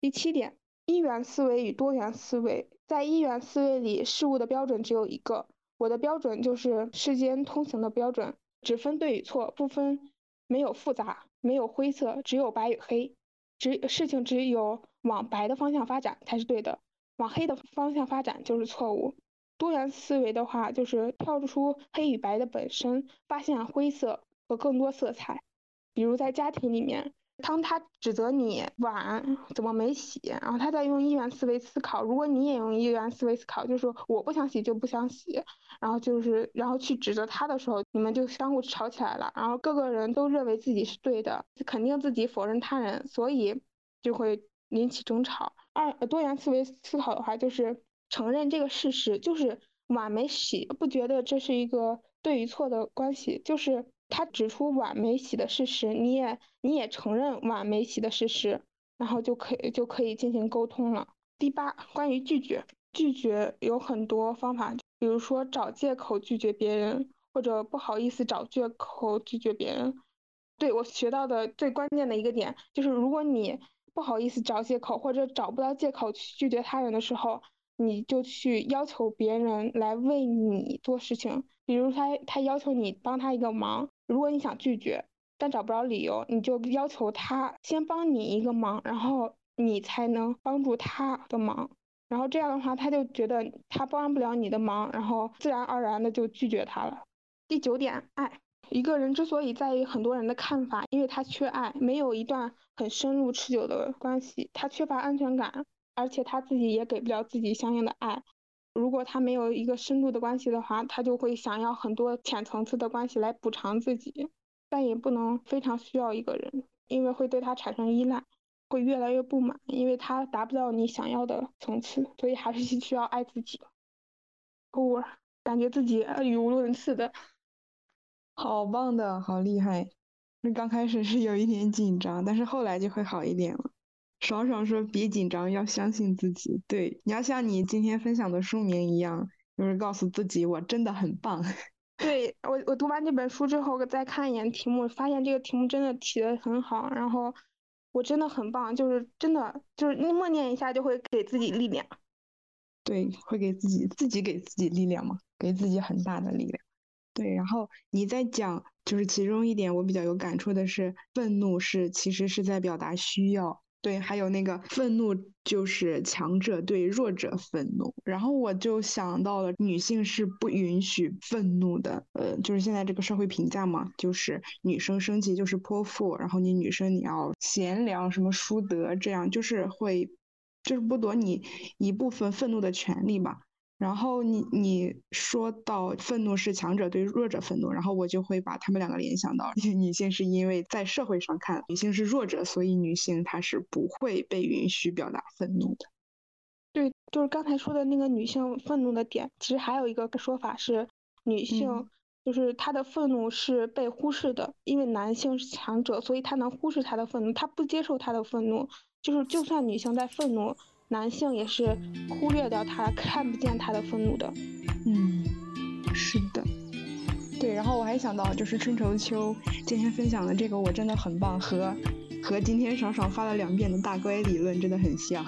第七点，一元思维与多元思维。在一元思维里，事物的标准只有一个，我的标准就是世间通行的标准，只分对与错，不分，没有复杂，没有灰色，只有白与黑。只事情只有往白的方向发展才是对的，往黑的方向发展就是错误。多元思维的话，就是跳出黑与白的本身，发现灰色和更多色彩。比如在家庭里面，当他指责你碗怎么没洗，然后他在用一元思维思考，如果你也用一元思维思考，就是我不想洗就不想洗，然后就是然后去指责他的时候，你们就相互吵起来了，然后各个人都认为自己是对的，肯定自己否认他人，所以就会引起争吵。二多元思维思考的话，就是。承认这个事实，就是碗没洗，不觉得这是一个对与错的关系，就是他指出碗没洗的事实，你也你也承认碗没洗的事实，然后就可以就可以进行沟通了。第八，关于拒绝，拒绝有很多方法，比如说找借口拒绝别人，或者不好意思找借口拒绝别人。对我学到的最关键的一个点，就是如果你不好意思找借口，或者找不到借口去拒绝他人的时候。你就去要求别人来为你做事情，比如他他要求你帮他一个忙，如果你想拒绝，但找不着理由，你就要求他先帮你一个忙，然后你才能帮助他的忙，然后这样的话他就觉得他帮不了你的忙，然后自然而然的就拒绝他了。第九点，爱一个人之所以在意很多人的看法，因为他缺爱，没有一段很深入持久的关系，他缺乏安全感。而且他自己也给不了自己相应的爱，如果他没有一个深度的关系的话，他就会想要很多浅层次的关系来补偿自己，但也不能非常需要一个人，因为会对他产生依赖，会越来越不满，因为他达不到你想要的层次，所以还是需要爱自己。我感觉自己语无伦次的，好棒的，好厉害。那刚开始是有一点紧张，但是后来就会好一点了。爽爽说：“别紧张，要相信自己。对，你要像你今天分享的书名一样，就是告诉自己我真的很棒。[LAUGHS] ”对我，我读完这本书之后再看一眼题目，发现这个题目真的提的很好。然后我真的很棒，就是真的就是默念一下就会给自己力量。对，会给自己自己给自己力量嘛，给自己很大的力量。对，然后你在讲，就是其中一点我比较有感触的是，愤怒是其实是在表达需要。对，还有那个愤怒就是强者对弱者愤怒，然后我就想到了女性是不允许愤怒的，呃，就是现在这个社会评价嘛，就是女生生气就是泼妇，然后你女生你要贤良什么淑德，这样就是会，就是剥夺你一部分愤怒的权利吧。然后你你说到愤怒是强者对弱者愤怒，然后我就会把他们两个联想到女性是因为在社会上看女性是弱者，所以女性她是不会被允许表达愤怒的。对，就是刚才说的那个女性愤怒的点，其实还有一个说法是，女性就是她的愤怒是被忽视的，因为男性是强者，所以他能忽视她的愤怒，他不接受她的愤怒，就是就算女性在愤怒。男性也是忽略掉他，看不见他的愤怒的。嗯，是的，对。然后我还想到，就是春愁秋今天分享的这个，我真的很棒，和和今天爽爽发了两遍的大乖理论真的很像。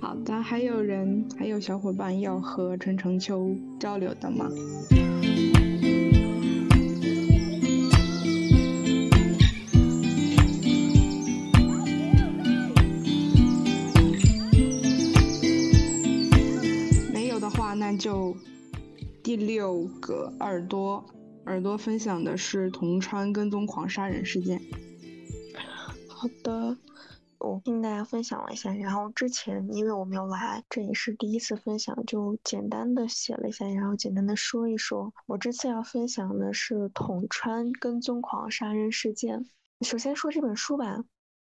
好的，还有人还有小伙伴要和春成秋交流的吗？那就第六个耳朵，耳朵分享的是铜川跟踪狂杀人事件。好的，我跟大家分享了一下，然后之前因为我没有来，这也是第一次分享，就简单的写了一下，然后简单的说一说。我这次要分享的是铜川跟踪狂杀人事件。首先说这本书吧。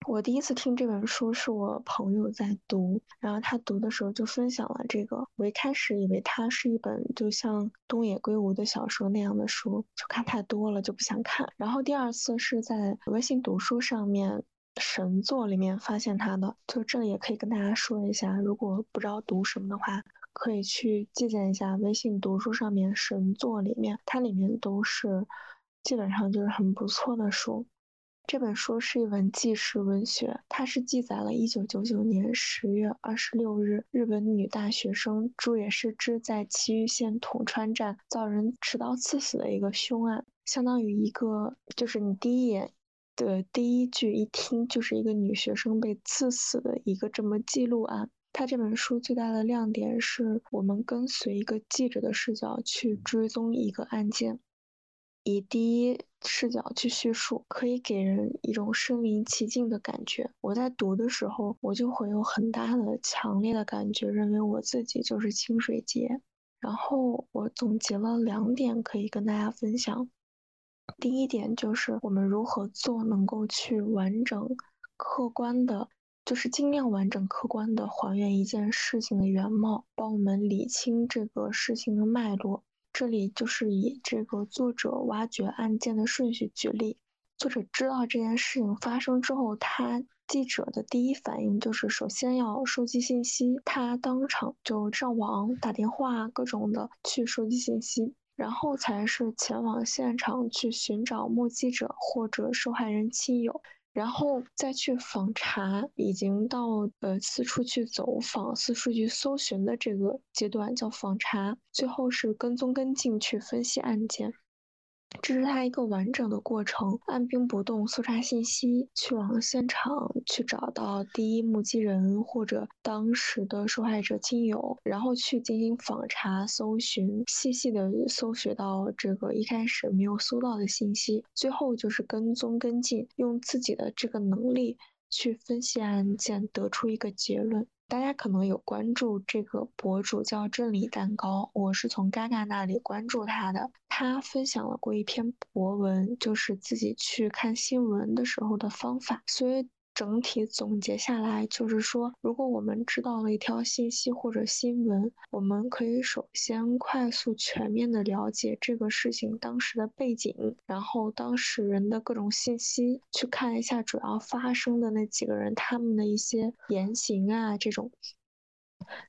我第一次听这本书是我朋友在读，然后他读的时候就分享了这个。我一开始以为它是一本就像东野圭吾的小说那样的书，就看太多了就不想看。然后第二次是在微信读书上面神作里面发现他的。就这里也可以跟大家说一下，如果不知道读什么的话，可以去借鉴一下微信读书上面神作里面，它里面都是基本上就是很不错的书。这本书是一本纪实文学，它是记载了1999年10月26日日本女大学生朱野诗织在崎玉县统川站遭人持刀刺死的一个凶案，相当于一个就是你第一眼的第一句一听就是一个女学生被刺死的一个这么记录案。它这本书最大的亮点是我们跟随一个记者的视角去追踪一个案件。以第一视角去叙述，可以给人一种身临其境的感觉。我在读的时候，我就会有很大的、强烈的感觉，认为我自己就是清水节。然后我总结了两点可以跟大家分享。第一点就是我们如何做能够去完整、客观的，就是尽量完整、客观的还原一件事情的原貌，帮我们理清这个事情的脉络。这里就是以这个作者挖掘案件的顺序举例。作者知道这件事情发生之后，他记者的第一反应就是首先要收集信息，他当场就上网打电话，各种的去收集信息，然后才是前往现场去寻找目击者或者受害人亲友。然后再去访查，已经到呃四处去走访、四处去搜寻的这个阶段叫访查，最后是跟踪跟进去分析案件。这是他一个完整的过程，按兵不动，搜查信息，去往现场去找到第一目击人或者当时的受害者亲友，然后去进行访查、搜寻，细细的搜寻到这个一开始没有搜到的信息，最后就是跟踪跟进，用自己的这个能力去分析案件，得出一个结论。大家可能有关注这个博主叫真理蛋糕，我是从嘎嘎那里关注他的。他分享了过一篇博文，就是自己去看新闻的时候的方法。所以整体总结下来，就是说，如果我们知道了一条信息或者新闻，我们可以首先快速全面的了解这个事情当时的背景，然后当事人的各种信息，去看一下主要发生的那几个人他们的一些言行啊这种。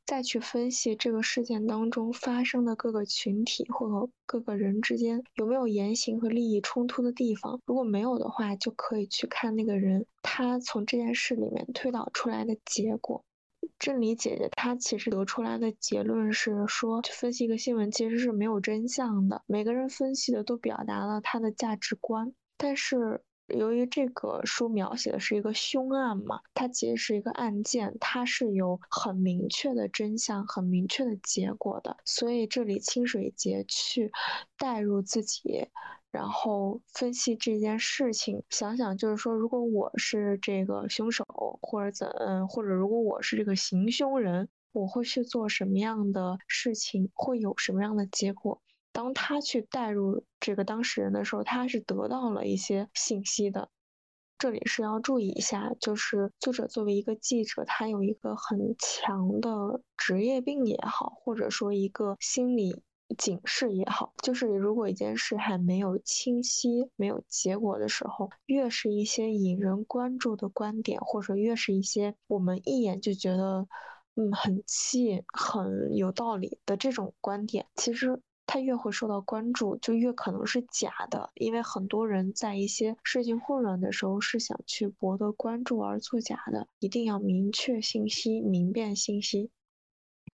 再去分析这个事件当中发生的各个群体或者各个人之间有没有言行和利益冲突的地方，如果没有的话，就可以去看那个人他从这件事里面推导出来的结果。真理姐姐她其实得出来的结论是说，分析一个新闻其实是没有真相的，每个人分析的都表达了他的价值观，但是。由于这个书描写的是一个凶案嘛，它其实是一个案件，它是有很明确的真相、很明确的结果的。所以这里清水节去带入自己，然后分析这件事情，想想就是说，如果我是这个凶手，或者怎，或者如果我是这个行凶人，我会去做什么样的事情，会有什么样的结果。当他去带入这个当事人的时候，他是得到了一些信息的。这里是要注意一下，就是作者作为一个记者，他有一个很强的职业病也好，或者说一个心理警示也好，就是如果一件事还没有清晰、没有结果的时候，越是一些引人关注的观点，或者越是一些我们一眼就觉得嗯很气、很有道理的这种观点，其实。他越会受到关注，就越可能是假的，因为很多人在一些事情混乱的时候是想去博得关注而作假的。一定要明确信息，明辨信息。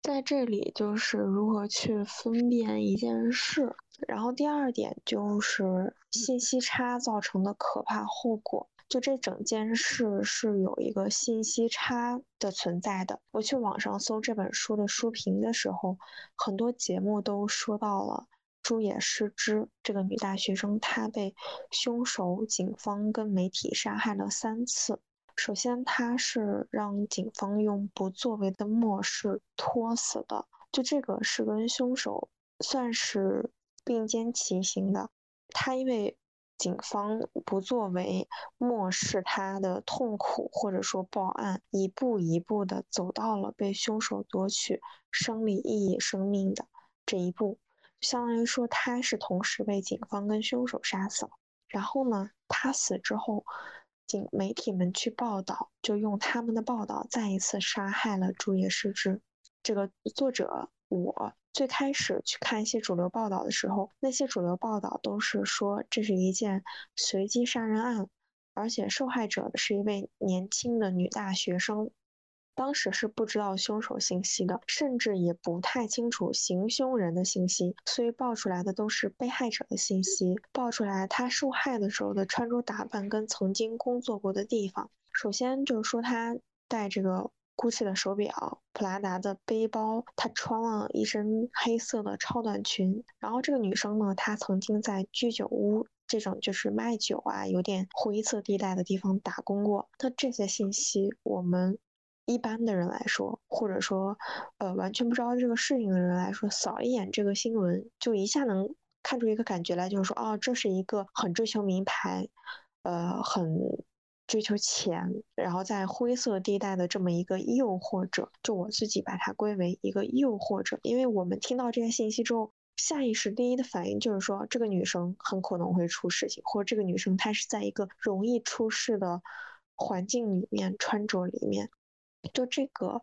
在这里就是如何去分辨一件事，然后第二点就是信息差造成的可怕后果。就这整件事是有一个信息差的存在的。我去网上搜这本书的书评的时候，很多节目都说到了朱野诗织这个女大学生，她被凶手、警方跟媒体杀害了三次。首先，她是让警方用不作为的漠视拖死的，就这个是跟凶手算是并肩骑行的。她因为。警方不作为，漠视他的痛苦，或者说报案，一步一步的走到了被凶手夺取生理意义生命的这一步，相当于说他是同时被警方跟凶手杀死了。然后呢，他死之后，警媒体们去报道，就用他们的报道再一次杀害了朱野诗织。这个作者，我最开始去看一些主流报道的时候，那些主流报道都是说这是一件随机杀人案，而且受害者是一位年轻的女大学生。当时是不知道凶手信息的，甚至也不太清楚行凶人的信息，所以爆出来的都是被害者的信息。爆出来他受害的时候的穿着打扮跟曾经工作过的地方。首先就是说他戴这个 GUCCI 的手表，普拉达的背包，她穿了一身黑色的超短裙。然后这个女生呢，她曾经在居酒屋这种就是卖酒啊，有点灰色地带的地方打工过。那这些信息我们。一般的人来说，或者说，呃，完全不知道这个事情的人来说，扫一眼这个新闻，就一下能看出一个感觉来，就是说，哦，这是一个很追求名牌，呃，很追求钱，然后在灰色地带的这么一个诱惑者。就我自己把它归为一个诱惑者，因为我们听到这些信息之后，下意识第一的反应就是说，这个女生很可能会出事情，或者这个女生她是在一个容易出事的环境里面、穿着里面。就这个，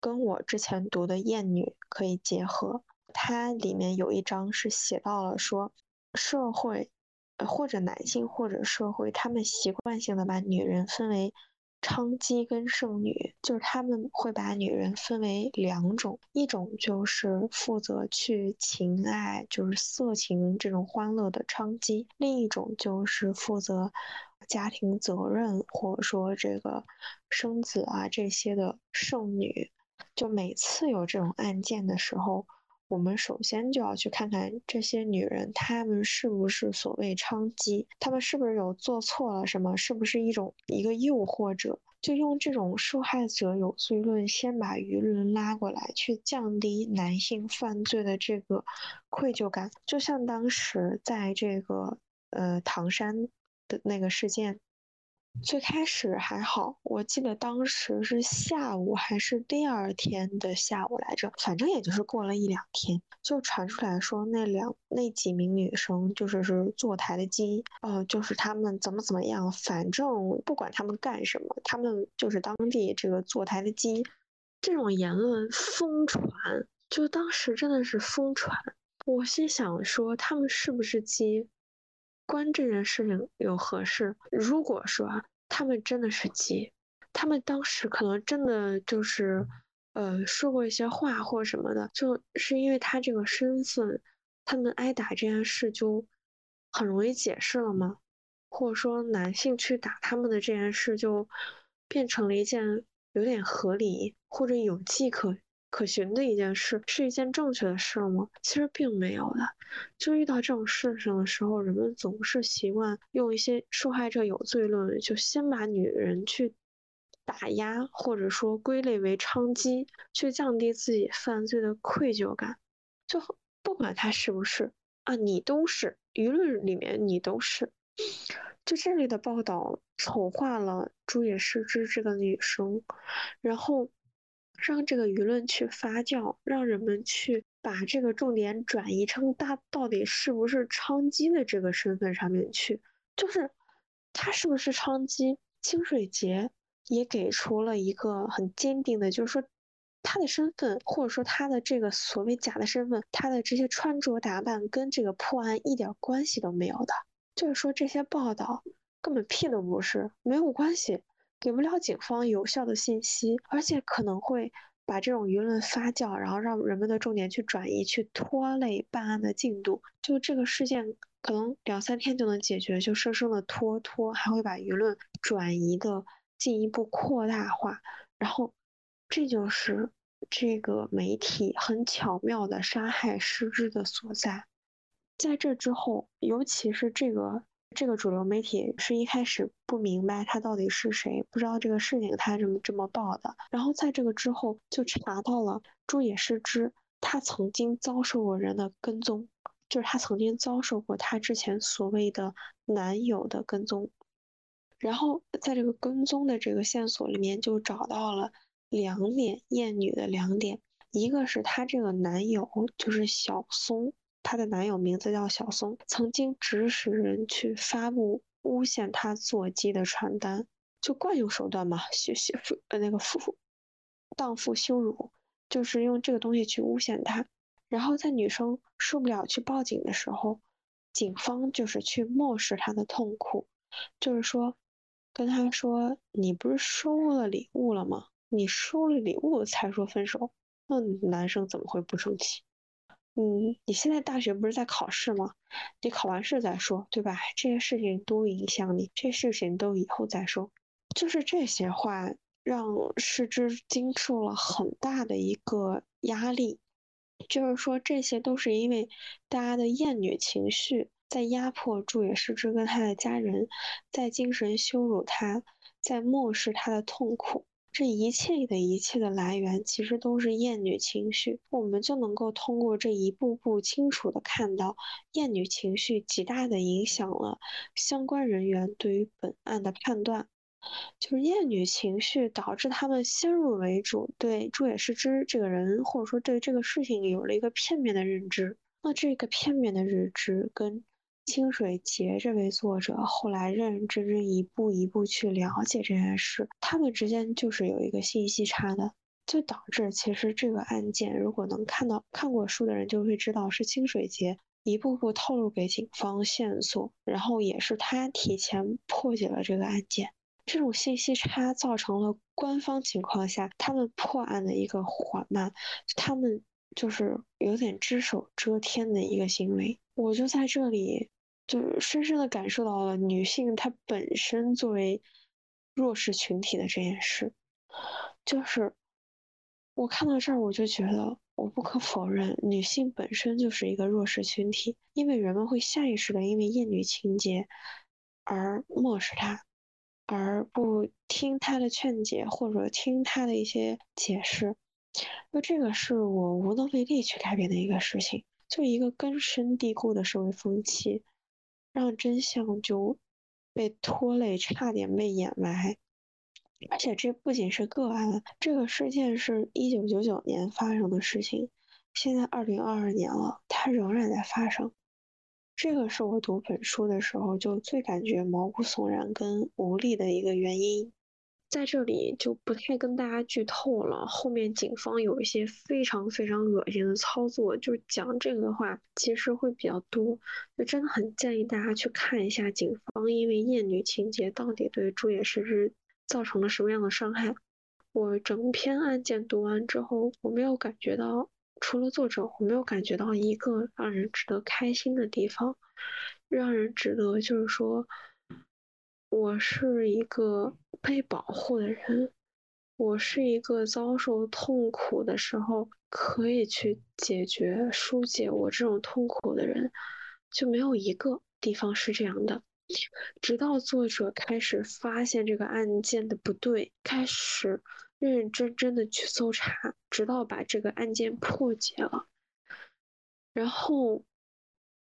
跟我之前读的《艳女》可以结合。它里面有一章是写到了说，社会，或者男性或者社会，他们习惯性的把女人分为娼妓跟剩女，就是他们会把女人分为两种，一种就是负责去情爱，就是色情这种欢乐的娼妓，另一种就是负责。家庭责任，或者说这个生子啊这些的剩女，就每次有这种案件的时候，我们首先就要去看看这些女人，她们是不是所谓娼妓，她们是不是有做错了什么，是不是一种一个诱惑者，就用这种受害者有罪论，先把舆论拉过来，去降低男性犯罪的这个愧疚感，就像当时在这个呃唐山。的那个事件，最开始还好，我记得当时是下午还是第二天的下午来着，反正也就是过了一两天，就传出来说那两那几名女生就是是坐台的鸡，呃，就是他们怎么怎么样，反正不管他们干什么，他们就是当地这个坐台的鸡，这种言论疯传，就当时真的是疯传，我心想说他们是不是鸡？关这件事情有何事？如果说他们真的是鸡，他们当时可能真的就是，呃，说过一些话或什么的，就是因为他这个身份，他们挨打这件事就很容易解释了吗？或者说男性去打他们的这件事就变成了一件有点合理或者有迹可？可循的一件事是一件正确的事吗？其实并没有的。就遇到这种事情的时候，人们总是习惯用一些受害者有罪论，就先把女人去打压，或者说归类为娼妓，去降低自己犯罪的愧疚感。就不管他是不是啊，你都是舆论里面你都是。就这类的报道丑化了朱野诗织这个女生，然后。让这个舆论去发酵，让人们去把这个重点转移成他到底是不是娼妓的这个身份上面去，就是他是不是娼妓？清水节也给出了一个很坚定的，就是说他的身份，或者说他的这个所谓假的身份，他的这些穿着打扮跟这个破案一点关系都没有的，就是说这些报道根本屁都不是，没有关系。给不了警方有效的信息，而且可能会把这种舆论发酵，然后让人们的重点去转移，去拖累办案的进度。就这个事件可能两三天就能解决，就生生的拖拖，还会把舆论转移的进一步扩大化。然后，这就是这个媒体很巧妙的杀害失之的所在。在这之后，尤其是这个。这个主流媒体是一开始不明白他到底是谁，不知道这个事情他这么这么报的。然后在这个之后就查到了朱野诗织，他曾经遭受过人的跟踪，就是他曾经遭受过他之前所谓的男友的跟踪。然后在这个跟踪的这个线索里面就找到了两点艳女的两点，一个是他这个男友就是小松。她的男友名字叫小松，曾经指使人去发布诬陷他坐机的传单，就惯用手段嘛，学学妇呃那个妇妇荡妇羞辱，就是用这个东西去诬陷他。然后在女生受不了去报警的时候，警方就是去漠视她的痛苦，就是说跟她说：“你不是收了礼物了吗？你收了礼物才说分手，那男生怎么会不生气？嗯，你现在大学不是在考试吗？你考完试再说，对吧？这些事情都影响你，这些事情都以后再说。”就是这些话让师之经受了很大的一个压力。就是说，这些都是因为大家的厌女情绪在压迫住野诗织跟他的家人，在精神羞辱他，在漠视他的痛苦。这一切的一切的来源，其实都是厌女情绪。我们就能够通过这一步步清楚的看到，厌女情绪极大的影响了相关人员对于本案的判断。就是厌女情绪导致他们先入为主，对朱野诗织这个人，或者说对这个事情有了一个片面的认知。那这个片面的认知跟清水节这位作者后来认认真真一步一步去了解这件事，他们之间就是有一个信息差的，就导致其实这个案件，如果能看到看过书的人就会知道，是清水节一步步透露给警方线索，然后也是他提前破解了这个案件。这种信息差造成了官方情况下他们破案的一个缓慢，他们就是有点只手遮天的一个行为。我就在这里，就深深的感受到了女性她本身作为弱势群体的这件事。就是我看到这儿，我就觉得我不可否认，女性本身就是一个弱势群体，因为人们会下意识的因为厌女情节而漠视她。而不听他的劝解，或者听他的一些解释，那这个是我无能为力去改变的一个事情。就一个根深蒂固的社会风气，让真相就被拖累，差点被掩埋。而且这不仅是个案，这个事件是一九九九年发生的事情，现在二零二二年了，它仍然在发生。这个是我读本书的时候就最感觉毛骨悚然跟无力的一个原因，在这里就不太跟大家剧透了。后面警方有一些非常非常恶心的操作，就是讲这个的话其实会比较多，就真的很建议大家去看一下警方因为厌女情节到底对朱野诗织造成了什么样的伤害。我整篇案件读完之后，我没有感觉到。除了作者，我没有感觉到一个让人值得开心的地方，让人值得就是说，我是一个被保护的人，我是一个遭受痛苦的时候可以去解决、疏解我这种痛苦的人，就没有一个地方是这样的。直到作者开始发现这个案件的不对，开始。认认真真的去搜查，直到把这个案件破解了。然后，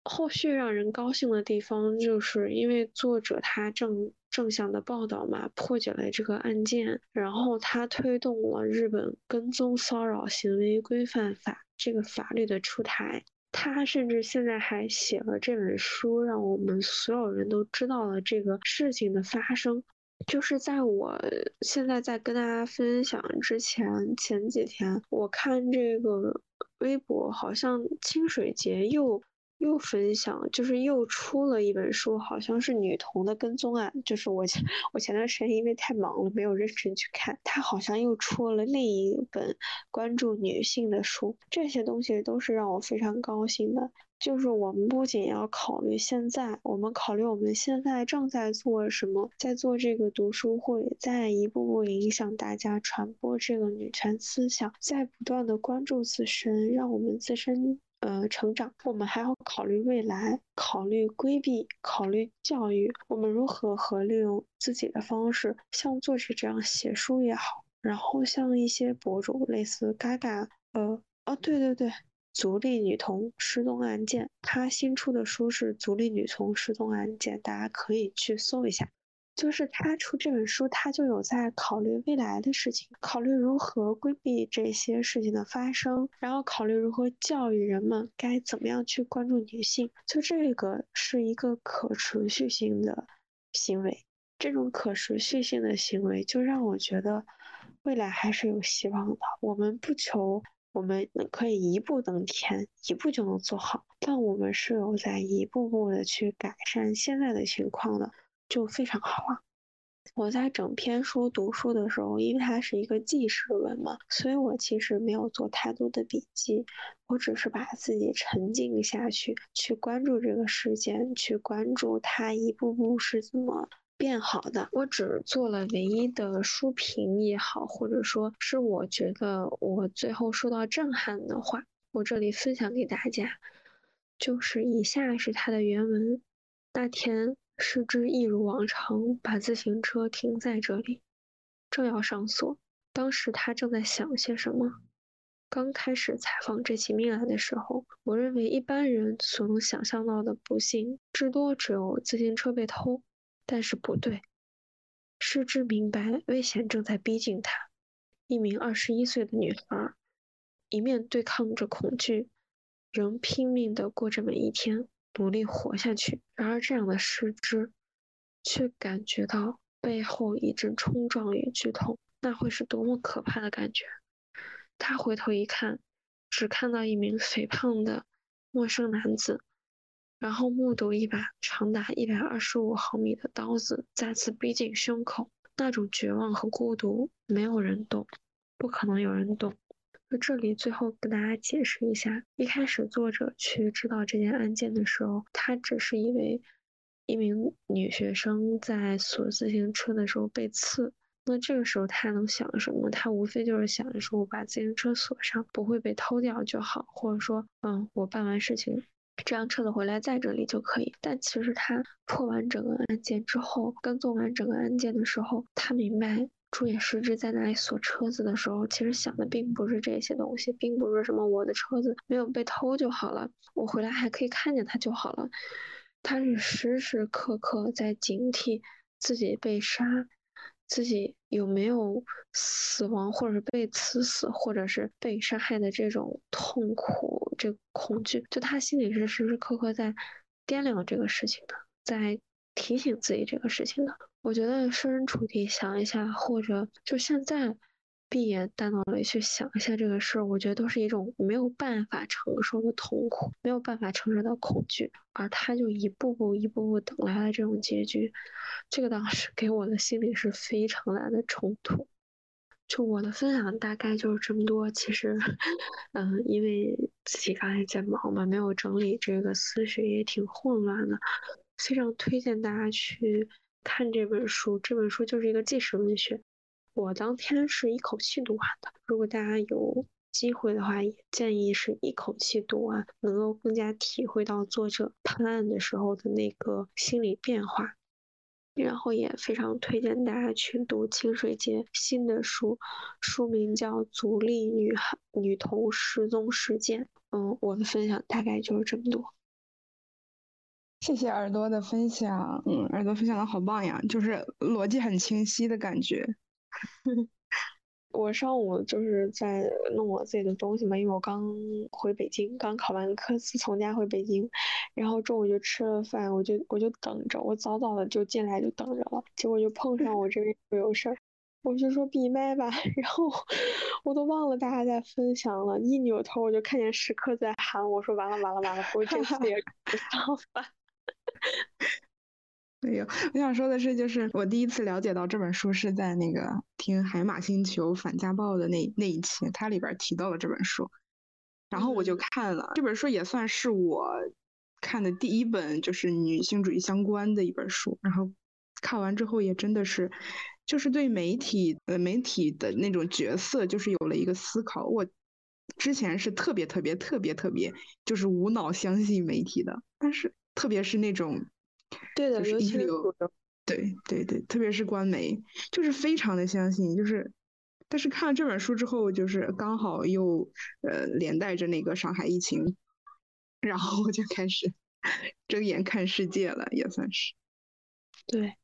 后续让人高兴的地方，就是因为作者他正正向的报道嘛，破解了这个案件，然后他推动了日本跟踪骚扰行为规范法这个法律的出台。他甚至现在还写了这本书，让我们所有人都知道了这个事情的发生。就是在我现在在跟大家分享之前，前几天我看这个微博，好像清水节又又分享，就是又出了一本书，好像是女童的跟踪案。就是我前 [LAUGHS] 我前段时间因为太忙了，没有认真去看，他好像又出了另一本关注女性的书。这些东西都是让我非常高兴的。就是我们不仅要考虑现在，我们考虑我们现在正在做什么，在做这个读书会，在一步步影响大家传播这个女权思想，在不断的关注自身，让我们自身呃成长。我们还要考虑未来，考虑规避，考虑教育，我们如何和利用自己的方式，像作者这样写书也好，然后像一些博主类似嘎嘎，呃，哦，对对对。足利女童失踪案件，她新出的书是《足利女童失踪案件》，大家可以去搜一下。就是他出这本书，他就有在考虑未来的事情，考虑如何规避这些事情的发生，然后考虑如何教育人们该怎么样去关注女性。就这个是一个可持续性的行为，这种可持续性的行为就让我觉得未来还是有希望的。我们不求我们可以一步登天，一步就能做好，但我们是有在一步步的去改善现在的情况的，就非常好了。我在整篇书读书的时候，因为它是一个记事文嘛，所以我其实没有做太多的笔记，我只是把自己沉浸下去，去关注这个事件，去关注它一步步是怎么变好的。我只做了唯一的书评也好，或者说是我觉得我最后受到震撼的话，我这里分享给大家，就是以下是它的原文。那天。世之一如往常把自行车停在这里，正要上锁。当时他正在想些什么。刚开始采访这起命案的时候，我认为一般人所能想象到的不幸，至多只有自行车被偷。但是不对，世之明白危险正在逼近他。一名二十一岁的女孩，一面对抗着恐惧，仍拼命地过着每一天。努力活下去。然而，这样的失之，却感觉到背后一阵冲撞与剧痛，那会是多么可怕的感觉！他回头一看，只看到一名肥胖的陌生男子，然后目睹一把长达一百二十五毫米的刀子再次逼近胸口。那种绝望和孤独，没有人懂，不可能有人懂。那这里最后跟大家解释一下，一开始作者去知道这件案件的时候，他只是因为一名女学生在锁自行车的时候被刺。那这个时候他能想什么？他无非就是想着说我把自行车锁上，不会被偷掉就好，或者说，嗯，我办完事情，这辆车子回来在这里就可以。但其实他破完整个案件之后，跟踪完整个案件的时候，他明白。朱野失之在那里锁车子的时候，其实想的并不是这些东西，并不是什么我的车子没有被偷就好了，我回来还可以看见它就好了。他是时时刻刻在警惕自己被杀，自己有没有死亡，或者是被刺死，或者是被杀害的这种痛苦、这恐惧，就他心里是时时刻刻在掂量这个事情的，在提醒自己这个事情的。我觉得设身处地想一下，或者就现在闭眼大脑里去想一下这个事儿，我觉得都是一种没有办法承受的痛苦，没有办法承受的恐惧，而他就一步步、一步步等来了这种结局，这个当时给我的心里是非常大的冲突。就我的分享大概就是这么多，其实，嗯，因为自己刚才在忙嘛，没有整理这个思绪，也挺混乱的，非常推荐大家去。看这本书，这本书就是一个纪实文学。我当天是一口气读完的。如果大家有机会的话，也建议是一口气读完，能够更加体会到作者判案的时候的那个心理变化。然后也非常推荐大家去读清水节新的书，书名叫《足利女孩女童失踪事件》。嗯，我的分享大概就是这么多。谢谢耳朵的分享，嗯，耳朵分享的好棒呀，就是逻辑很清晰的感觉。[LAUGHS] 我上午就是在弄我自己的东西嘛，因为我刚回北京，刚考完科四从家回北京，然后中午就吃了饭，我就我就等着，我早早的就进来就等着了，结果就碰上我这边有事儿，我就说闭麦吧，[LAUGHS] 然后我都忘了大家在分享了，一扭头我就看见时刻在喊我说完了完了完了，我这次也不上饭。[LAUGHS] 没有，我想说的是，就是我第一次了解到这本书是在那个听海马星球反家暴的那那一期，它里边提到了这本书，然后我就看了这本书，也算是我看的第一本就是女性主义相关的一本书。然后看完之后，也真的是，就是对媒体呃媒体的那种角色，就是有了一个思考。我之前是特别特别特别特别就是无脑相信媒体的，但是。特别是那种，对的，就是一流，对对对，特别是官媒，就是非常的相信，就是，但是看了这本书之后，就是刚好又呃连带着那个上海疫情，然后我就开始睁眼看世界了，也算是。对，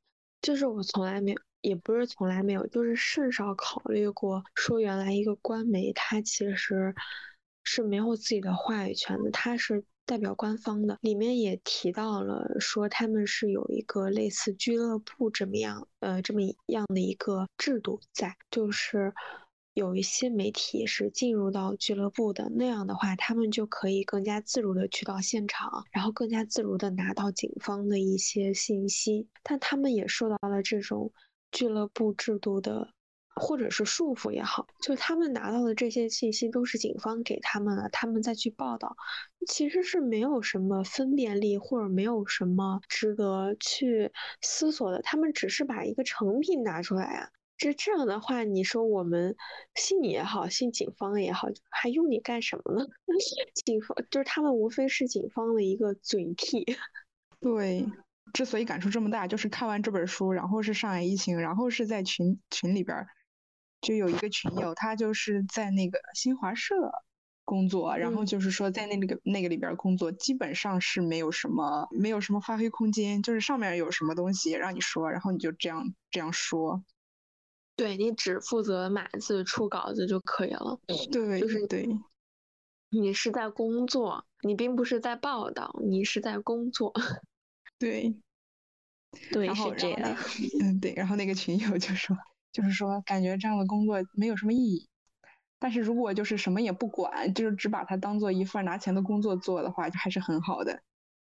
就是我从来没有，也不是从来没有，就是甚少考虑过说原来一个官媒它其实是没有自己的话语权的，它是。代表官方的，里面也提到了说他们是有一个类似俱乐部这么样呃这么样的一个制度在，就是有一些媒体是进入到俱乐部的，那样的话他们就可以更加自如的去到现场，然后更加自如的拿到警方的一些信息，但他们也受到了这种俱乐部制度的。或者是束缚也好，就是他们拿到的这些信息都是警方给他们的，他们再去报道，其实是没有什么分辨力，或者没有什么值得去思索的。他们只是把一个成品拿出来啊，这这样的话，你说我们信你也好，信警方也好，还用你干什么呢？[LAUGHS] 警方就是他们，无非是警方的一个嘴替。[LAUGHS] 对。之所以感触这么大，就是看完这本书，然后是上海疫情，然后是在群群里边。就有一个群友，他就是在那个新华社工作，然后就是说在那那个那个里边工作，基本上是没有什么没有什么发挥空间，就是上面有什么东西让你说，然后你就这样这样说。对你只负责码字出稿子就可以了。对，就是对。你是在工作，你并不是在报道，你是在工作。对。对，是这样。嗯，对。然后那个群友就说。就是说，感觉这样的工作没有什么意义。但是如果就是什么也不管，就是只把它当做一份拿钱的工作做的话，就还是很好的。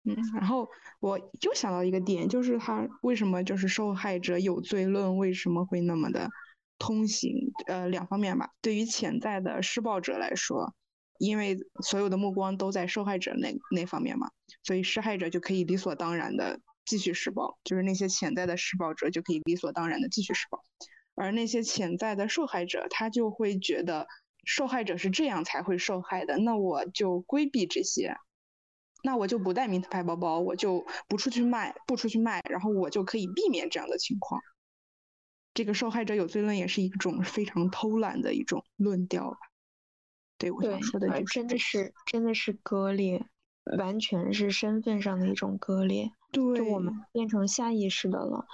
嗯，然后我又想到一个点，就是他为什么就是受害者有罪论为什么会那么的通行？呃，两方面吧。对于潜在的施暴者来说，因为所有的目光都在受害者那那方面嘛，所以施害者就可以理所当然的继续施暴，就是那些潜在的施暴者就可以理所当然的继续施暴。而那些潜在的受害者，他就会觉得受害者是这样才会受害的，那我就规避这些，那我就不带名牌包包，我就不出去卖，不出去卖，然后我就可以避免这样的情况。这个受害者有罪论也是一种非常偷懒的一种论调吧？对，我想说的就是真的是真的是割裂，完全是身份上的一种割裂，对，就我们变成下意识的了。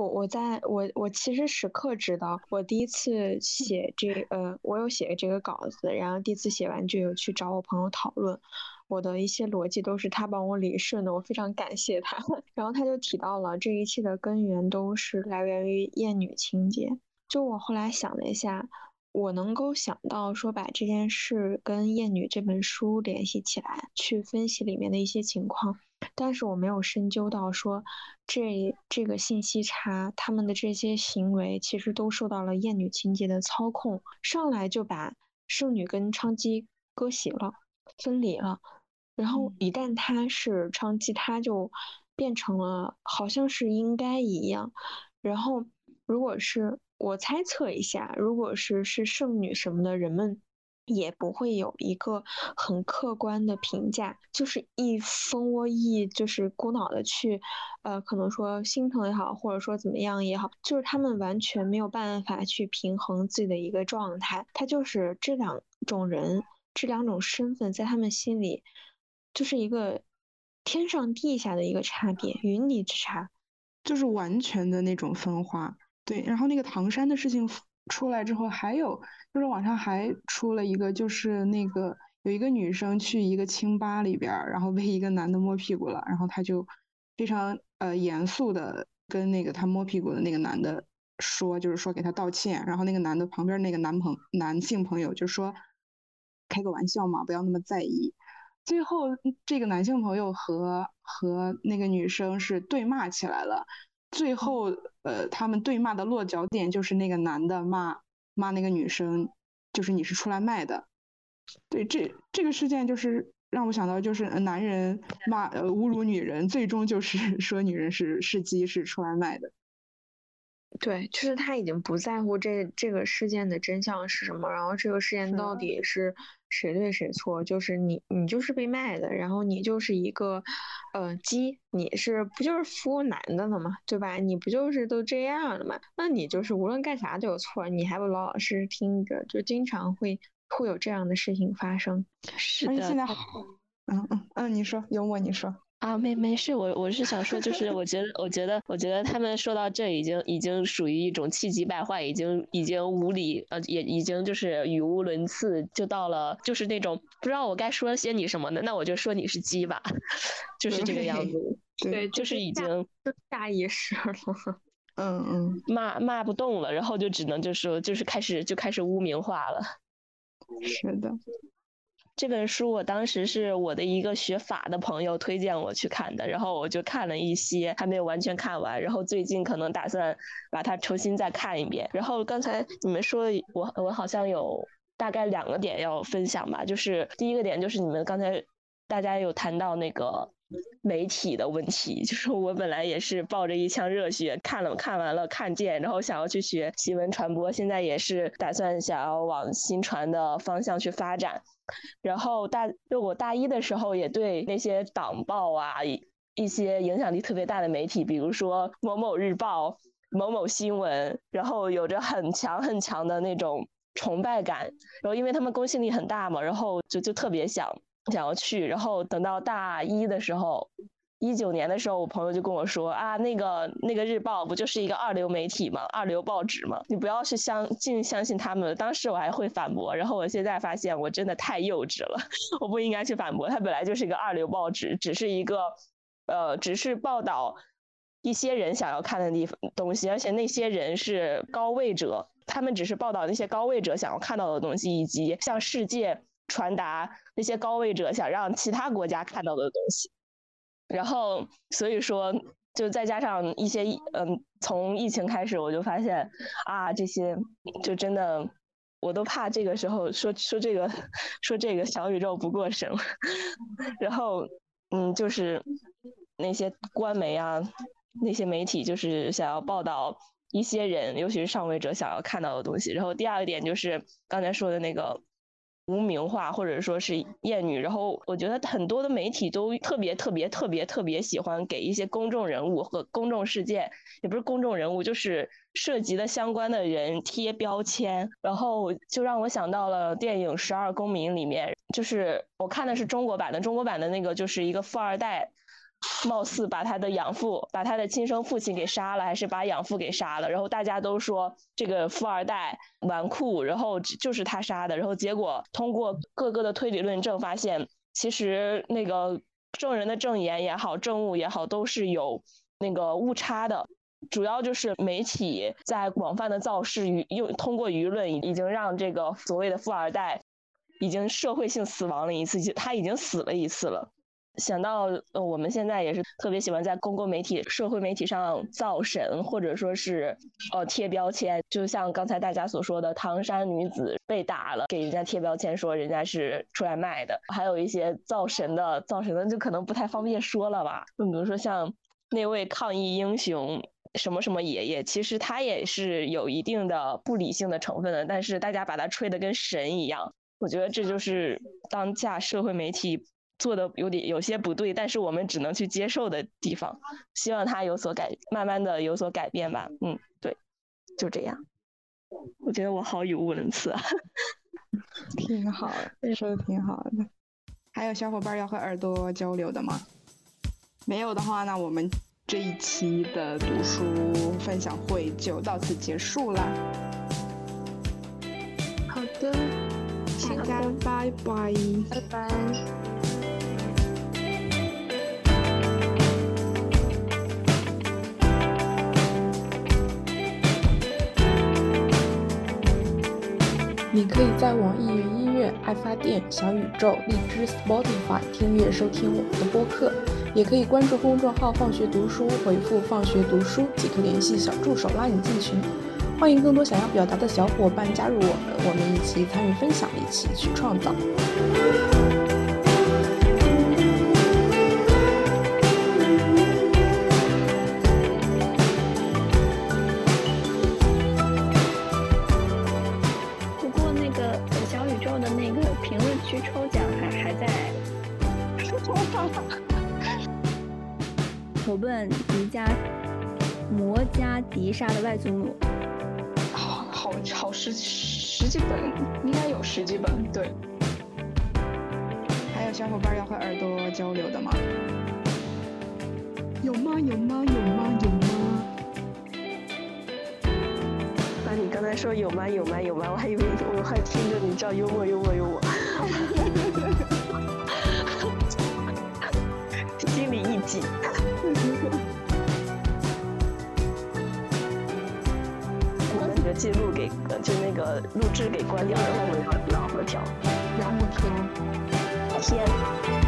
我我在我我其实时刻知道，我第一次写这呃，我有写这个稿子，然后第一次写完就有去找我朋友讨论，我的一些逻辑都是他帮我理顺的，我非常感谢他。[LAUGHS] 然后他就提到了这一切的根源都是来源于厌女情节。就我后来想了一下，我能够想到说把这件事跟《厌女》这本书联系起来，去分析里面的一些情况。但是我没有深究到说，这这个信息差，他们的这些行为其实都受到了厌女情节的操控，上来就把圣女跟娼妓割席了，分离了。然后一旦他是娼妓，他就变成了好像是应该一样。然后如果是我猜测一下，如果是是圣女什么的人们。也不会有一个很客观的评价，就是一蜂窝一，就是孤脑的去，呃，可能说心疼也好，或者说怎么样也好，就是他们完全没有办法去平衡自己的一个状态。他就是这两种人，这两种身份在他们心里，就是一个天上地下的一个差别，云泥之差，就是完全的那种分化。对，然后那个唐山的事情出来之后，还有。就是网上还出了一个，就是那个有一个女生去一个清吧里边，然后被一个男的摸屁股了，然后她就非常呃严肃的跟那个她摸屁股的那个男的说，就是说给他道歉，然后那个男的旁边那个男朋男性朋友就说开个玩笑嘛，不要那么在意。最后这个男性朋友和和那个女生是对骂起来了，最后呃他们对骂的落脚点就是那个男的骂。骂那个女生，就是你是出来卖的，对，这这个事件就是让我想到，就是男人骂呃侮辱女人，最终就是 [LAUGHS] 说女人是是鸡，是出来卖的。对，就是他已经不在乎这这个事件的真相是什么，然后这个事件到底是谁对谁错，就是你你就是被卖的，然后你就是一个呃鸡，你是不就是服务男的了吗？对吧？你不就是都这样了吗？那你就是无论干啥都有错，你还不老老实实听着，就经常会会有这样的事情发生。是的。现在好，嗯嗯嗯，你说幽默，你说。啊，没没事，我我是想说，就是我觉得，我觉得，我觉得他们说到这已经已经属于一种气急败坏，已经已经无理，呃，也已经就是语无伦次，就到了就是那种不知道我该说些你什么呢，那我就说你是鸡吧，[LAUGHS] 就是这个样子。对，就是已经下意识了。[LAUGHS] 嗯嗯，骂骂不动了，然后就只能就说就是开始就开始污名化了。是的。这本书我当时是我的一个学法的朋友推荐我去看的，然后我就看了一些，还没有完全看完，然后最近可能打算把它重新再看一遍。然后刚才你们说的，我我好像有大概两个点要分享吧，就是第一个点就是你们刚才大家有谈到那个媒体的问题，就是我本来也是抱着一腔热血看了看完了看见，然后想要去学新闻传播，现在也是打算想要往新传的方向去发展。然后大就我大一的时候也对那些党报啊一一些影响力特别大的媒体，比如说某某日报、某某新闻，然后有着很强很强的那种崇拜感。然后因为他们公信力很大嘛，然后就就特别想想要去。然后等到大一的时候。一九年的时候，我朋友就跟我说啊，那个那个日报不就是一个二流媒体吗？二流报纸吗？你不要去相尽相信他们。当时我还会反驳，然后我现在发现我真的太幼稚了，[LAUGHS] 我不应该去反驳。它本来就是一个二流报纸，只是一个，呃，只是报道一些人想要看的地方东西，而且那些人是高位者，他们只是报道那些高位者想要看到的东西，以及向世界传达那些高位者想让其他国家看到的东西。然后，所以说，就再加上一些，嗯，从疫情开始，我就发现，啊，这些就真的，我都怕这个时候说说这个，说这个小宇宙不过审。[LAUGHS] 然后，嗯，就是那些官媒啊，那些媒体，就是想要报道一些人，尤其是上位者想要看到的东西。然后第二个点就是刚才说的那个。无名化或者说是艳女，然后我觉得很多的媒体都特别特别特别特别喜欢给一些公众人物和公众事件，也不是公众人物，就是涉及的相关的人贴标签，然后就让我想到了电影《十二公民》里面，就是我看的是中国版的，中国版的那个就是一个富二代。貌似把他的养父、把他的亲生父亲给杀了，还是把养父给杀了？然后大家都说这个富二代纨绔，然后就是他杀的。然后结果通过各个的推理论证发现，其实那个证人的证言也好，证物也好，都是有那个误差的。主要就是媒体在广泛的造势，舆又通过舆论已经让这个所谓的富二代已经社会性死亡了一次，他已经死了一次了。想到呃，我们现在也是特别喜欢在公共媒体、社会媒体上造神，或者说是呃贴标签，就像刚才大家所说的唐山女子被打了，给人家贴标签说人家是出来卖的，还有一些造神的，造神的就可能不太方便说了吧。就比如说像那位抗疫英雄什么什么爷爷，其实他也是有一定的不理性的成分的，但是大家把他吹得跟神一样，我觉得这就是当下社会媒体。做的有点有些不对，但是我们只能去接受的地方，希望他有所改，慢慢的有所改变吧。嗯，对，就这样。我觉得我好语无伦次啊。[LAUGHS] 挺好的，说的挺好的。还有小伙伴要和耳朵交流的吗？没有的话，那我们这一期的读书分享会就到此结束啦。好的，大家拜拜，拜拜。你可以在网易云音乐、爱发电、小宇宙、荔枝、Spotify 听乐收听我们的播客，也可以关注公众号“放学读书”，回复“放学读书”即可联系小助手拉你进群。欢迎更多想要表达的小伙伴加入我们，我们一起参与分享，一起去创造。投奔迪迦摩加迪沙的外祖母。好好好十十几本，应该有十几本。对。还有小伙伴要和耳朵交流的吗？有吗？有吗？有吗？有吗？那你刚才说有吗？有吗？有吗？我还以为我还听着你叫幽默幽默幽默，[LAUGHS] 心里一紧。[LAUGHS] 我们的记录给就那个录制给关掉，然后我们要聊和调。然后天，天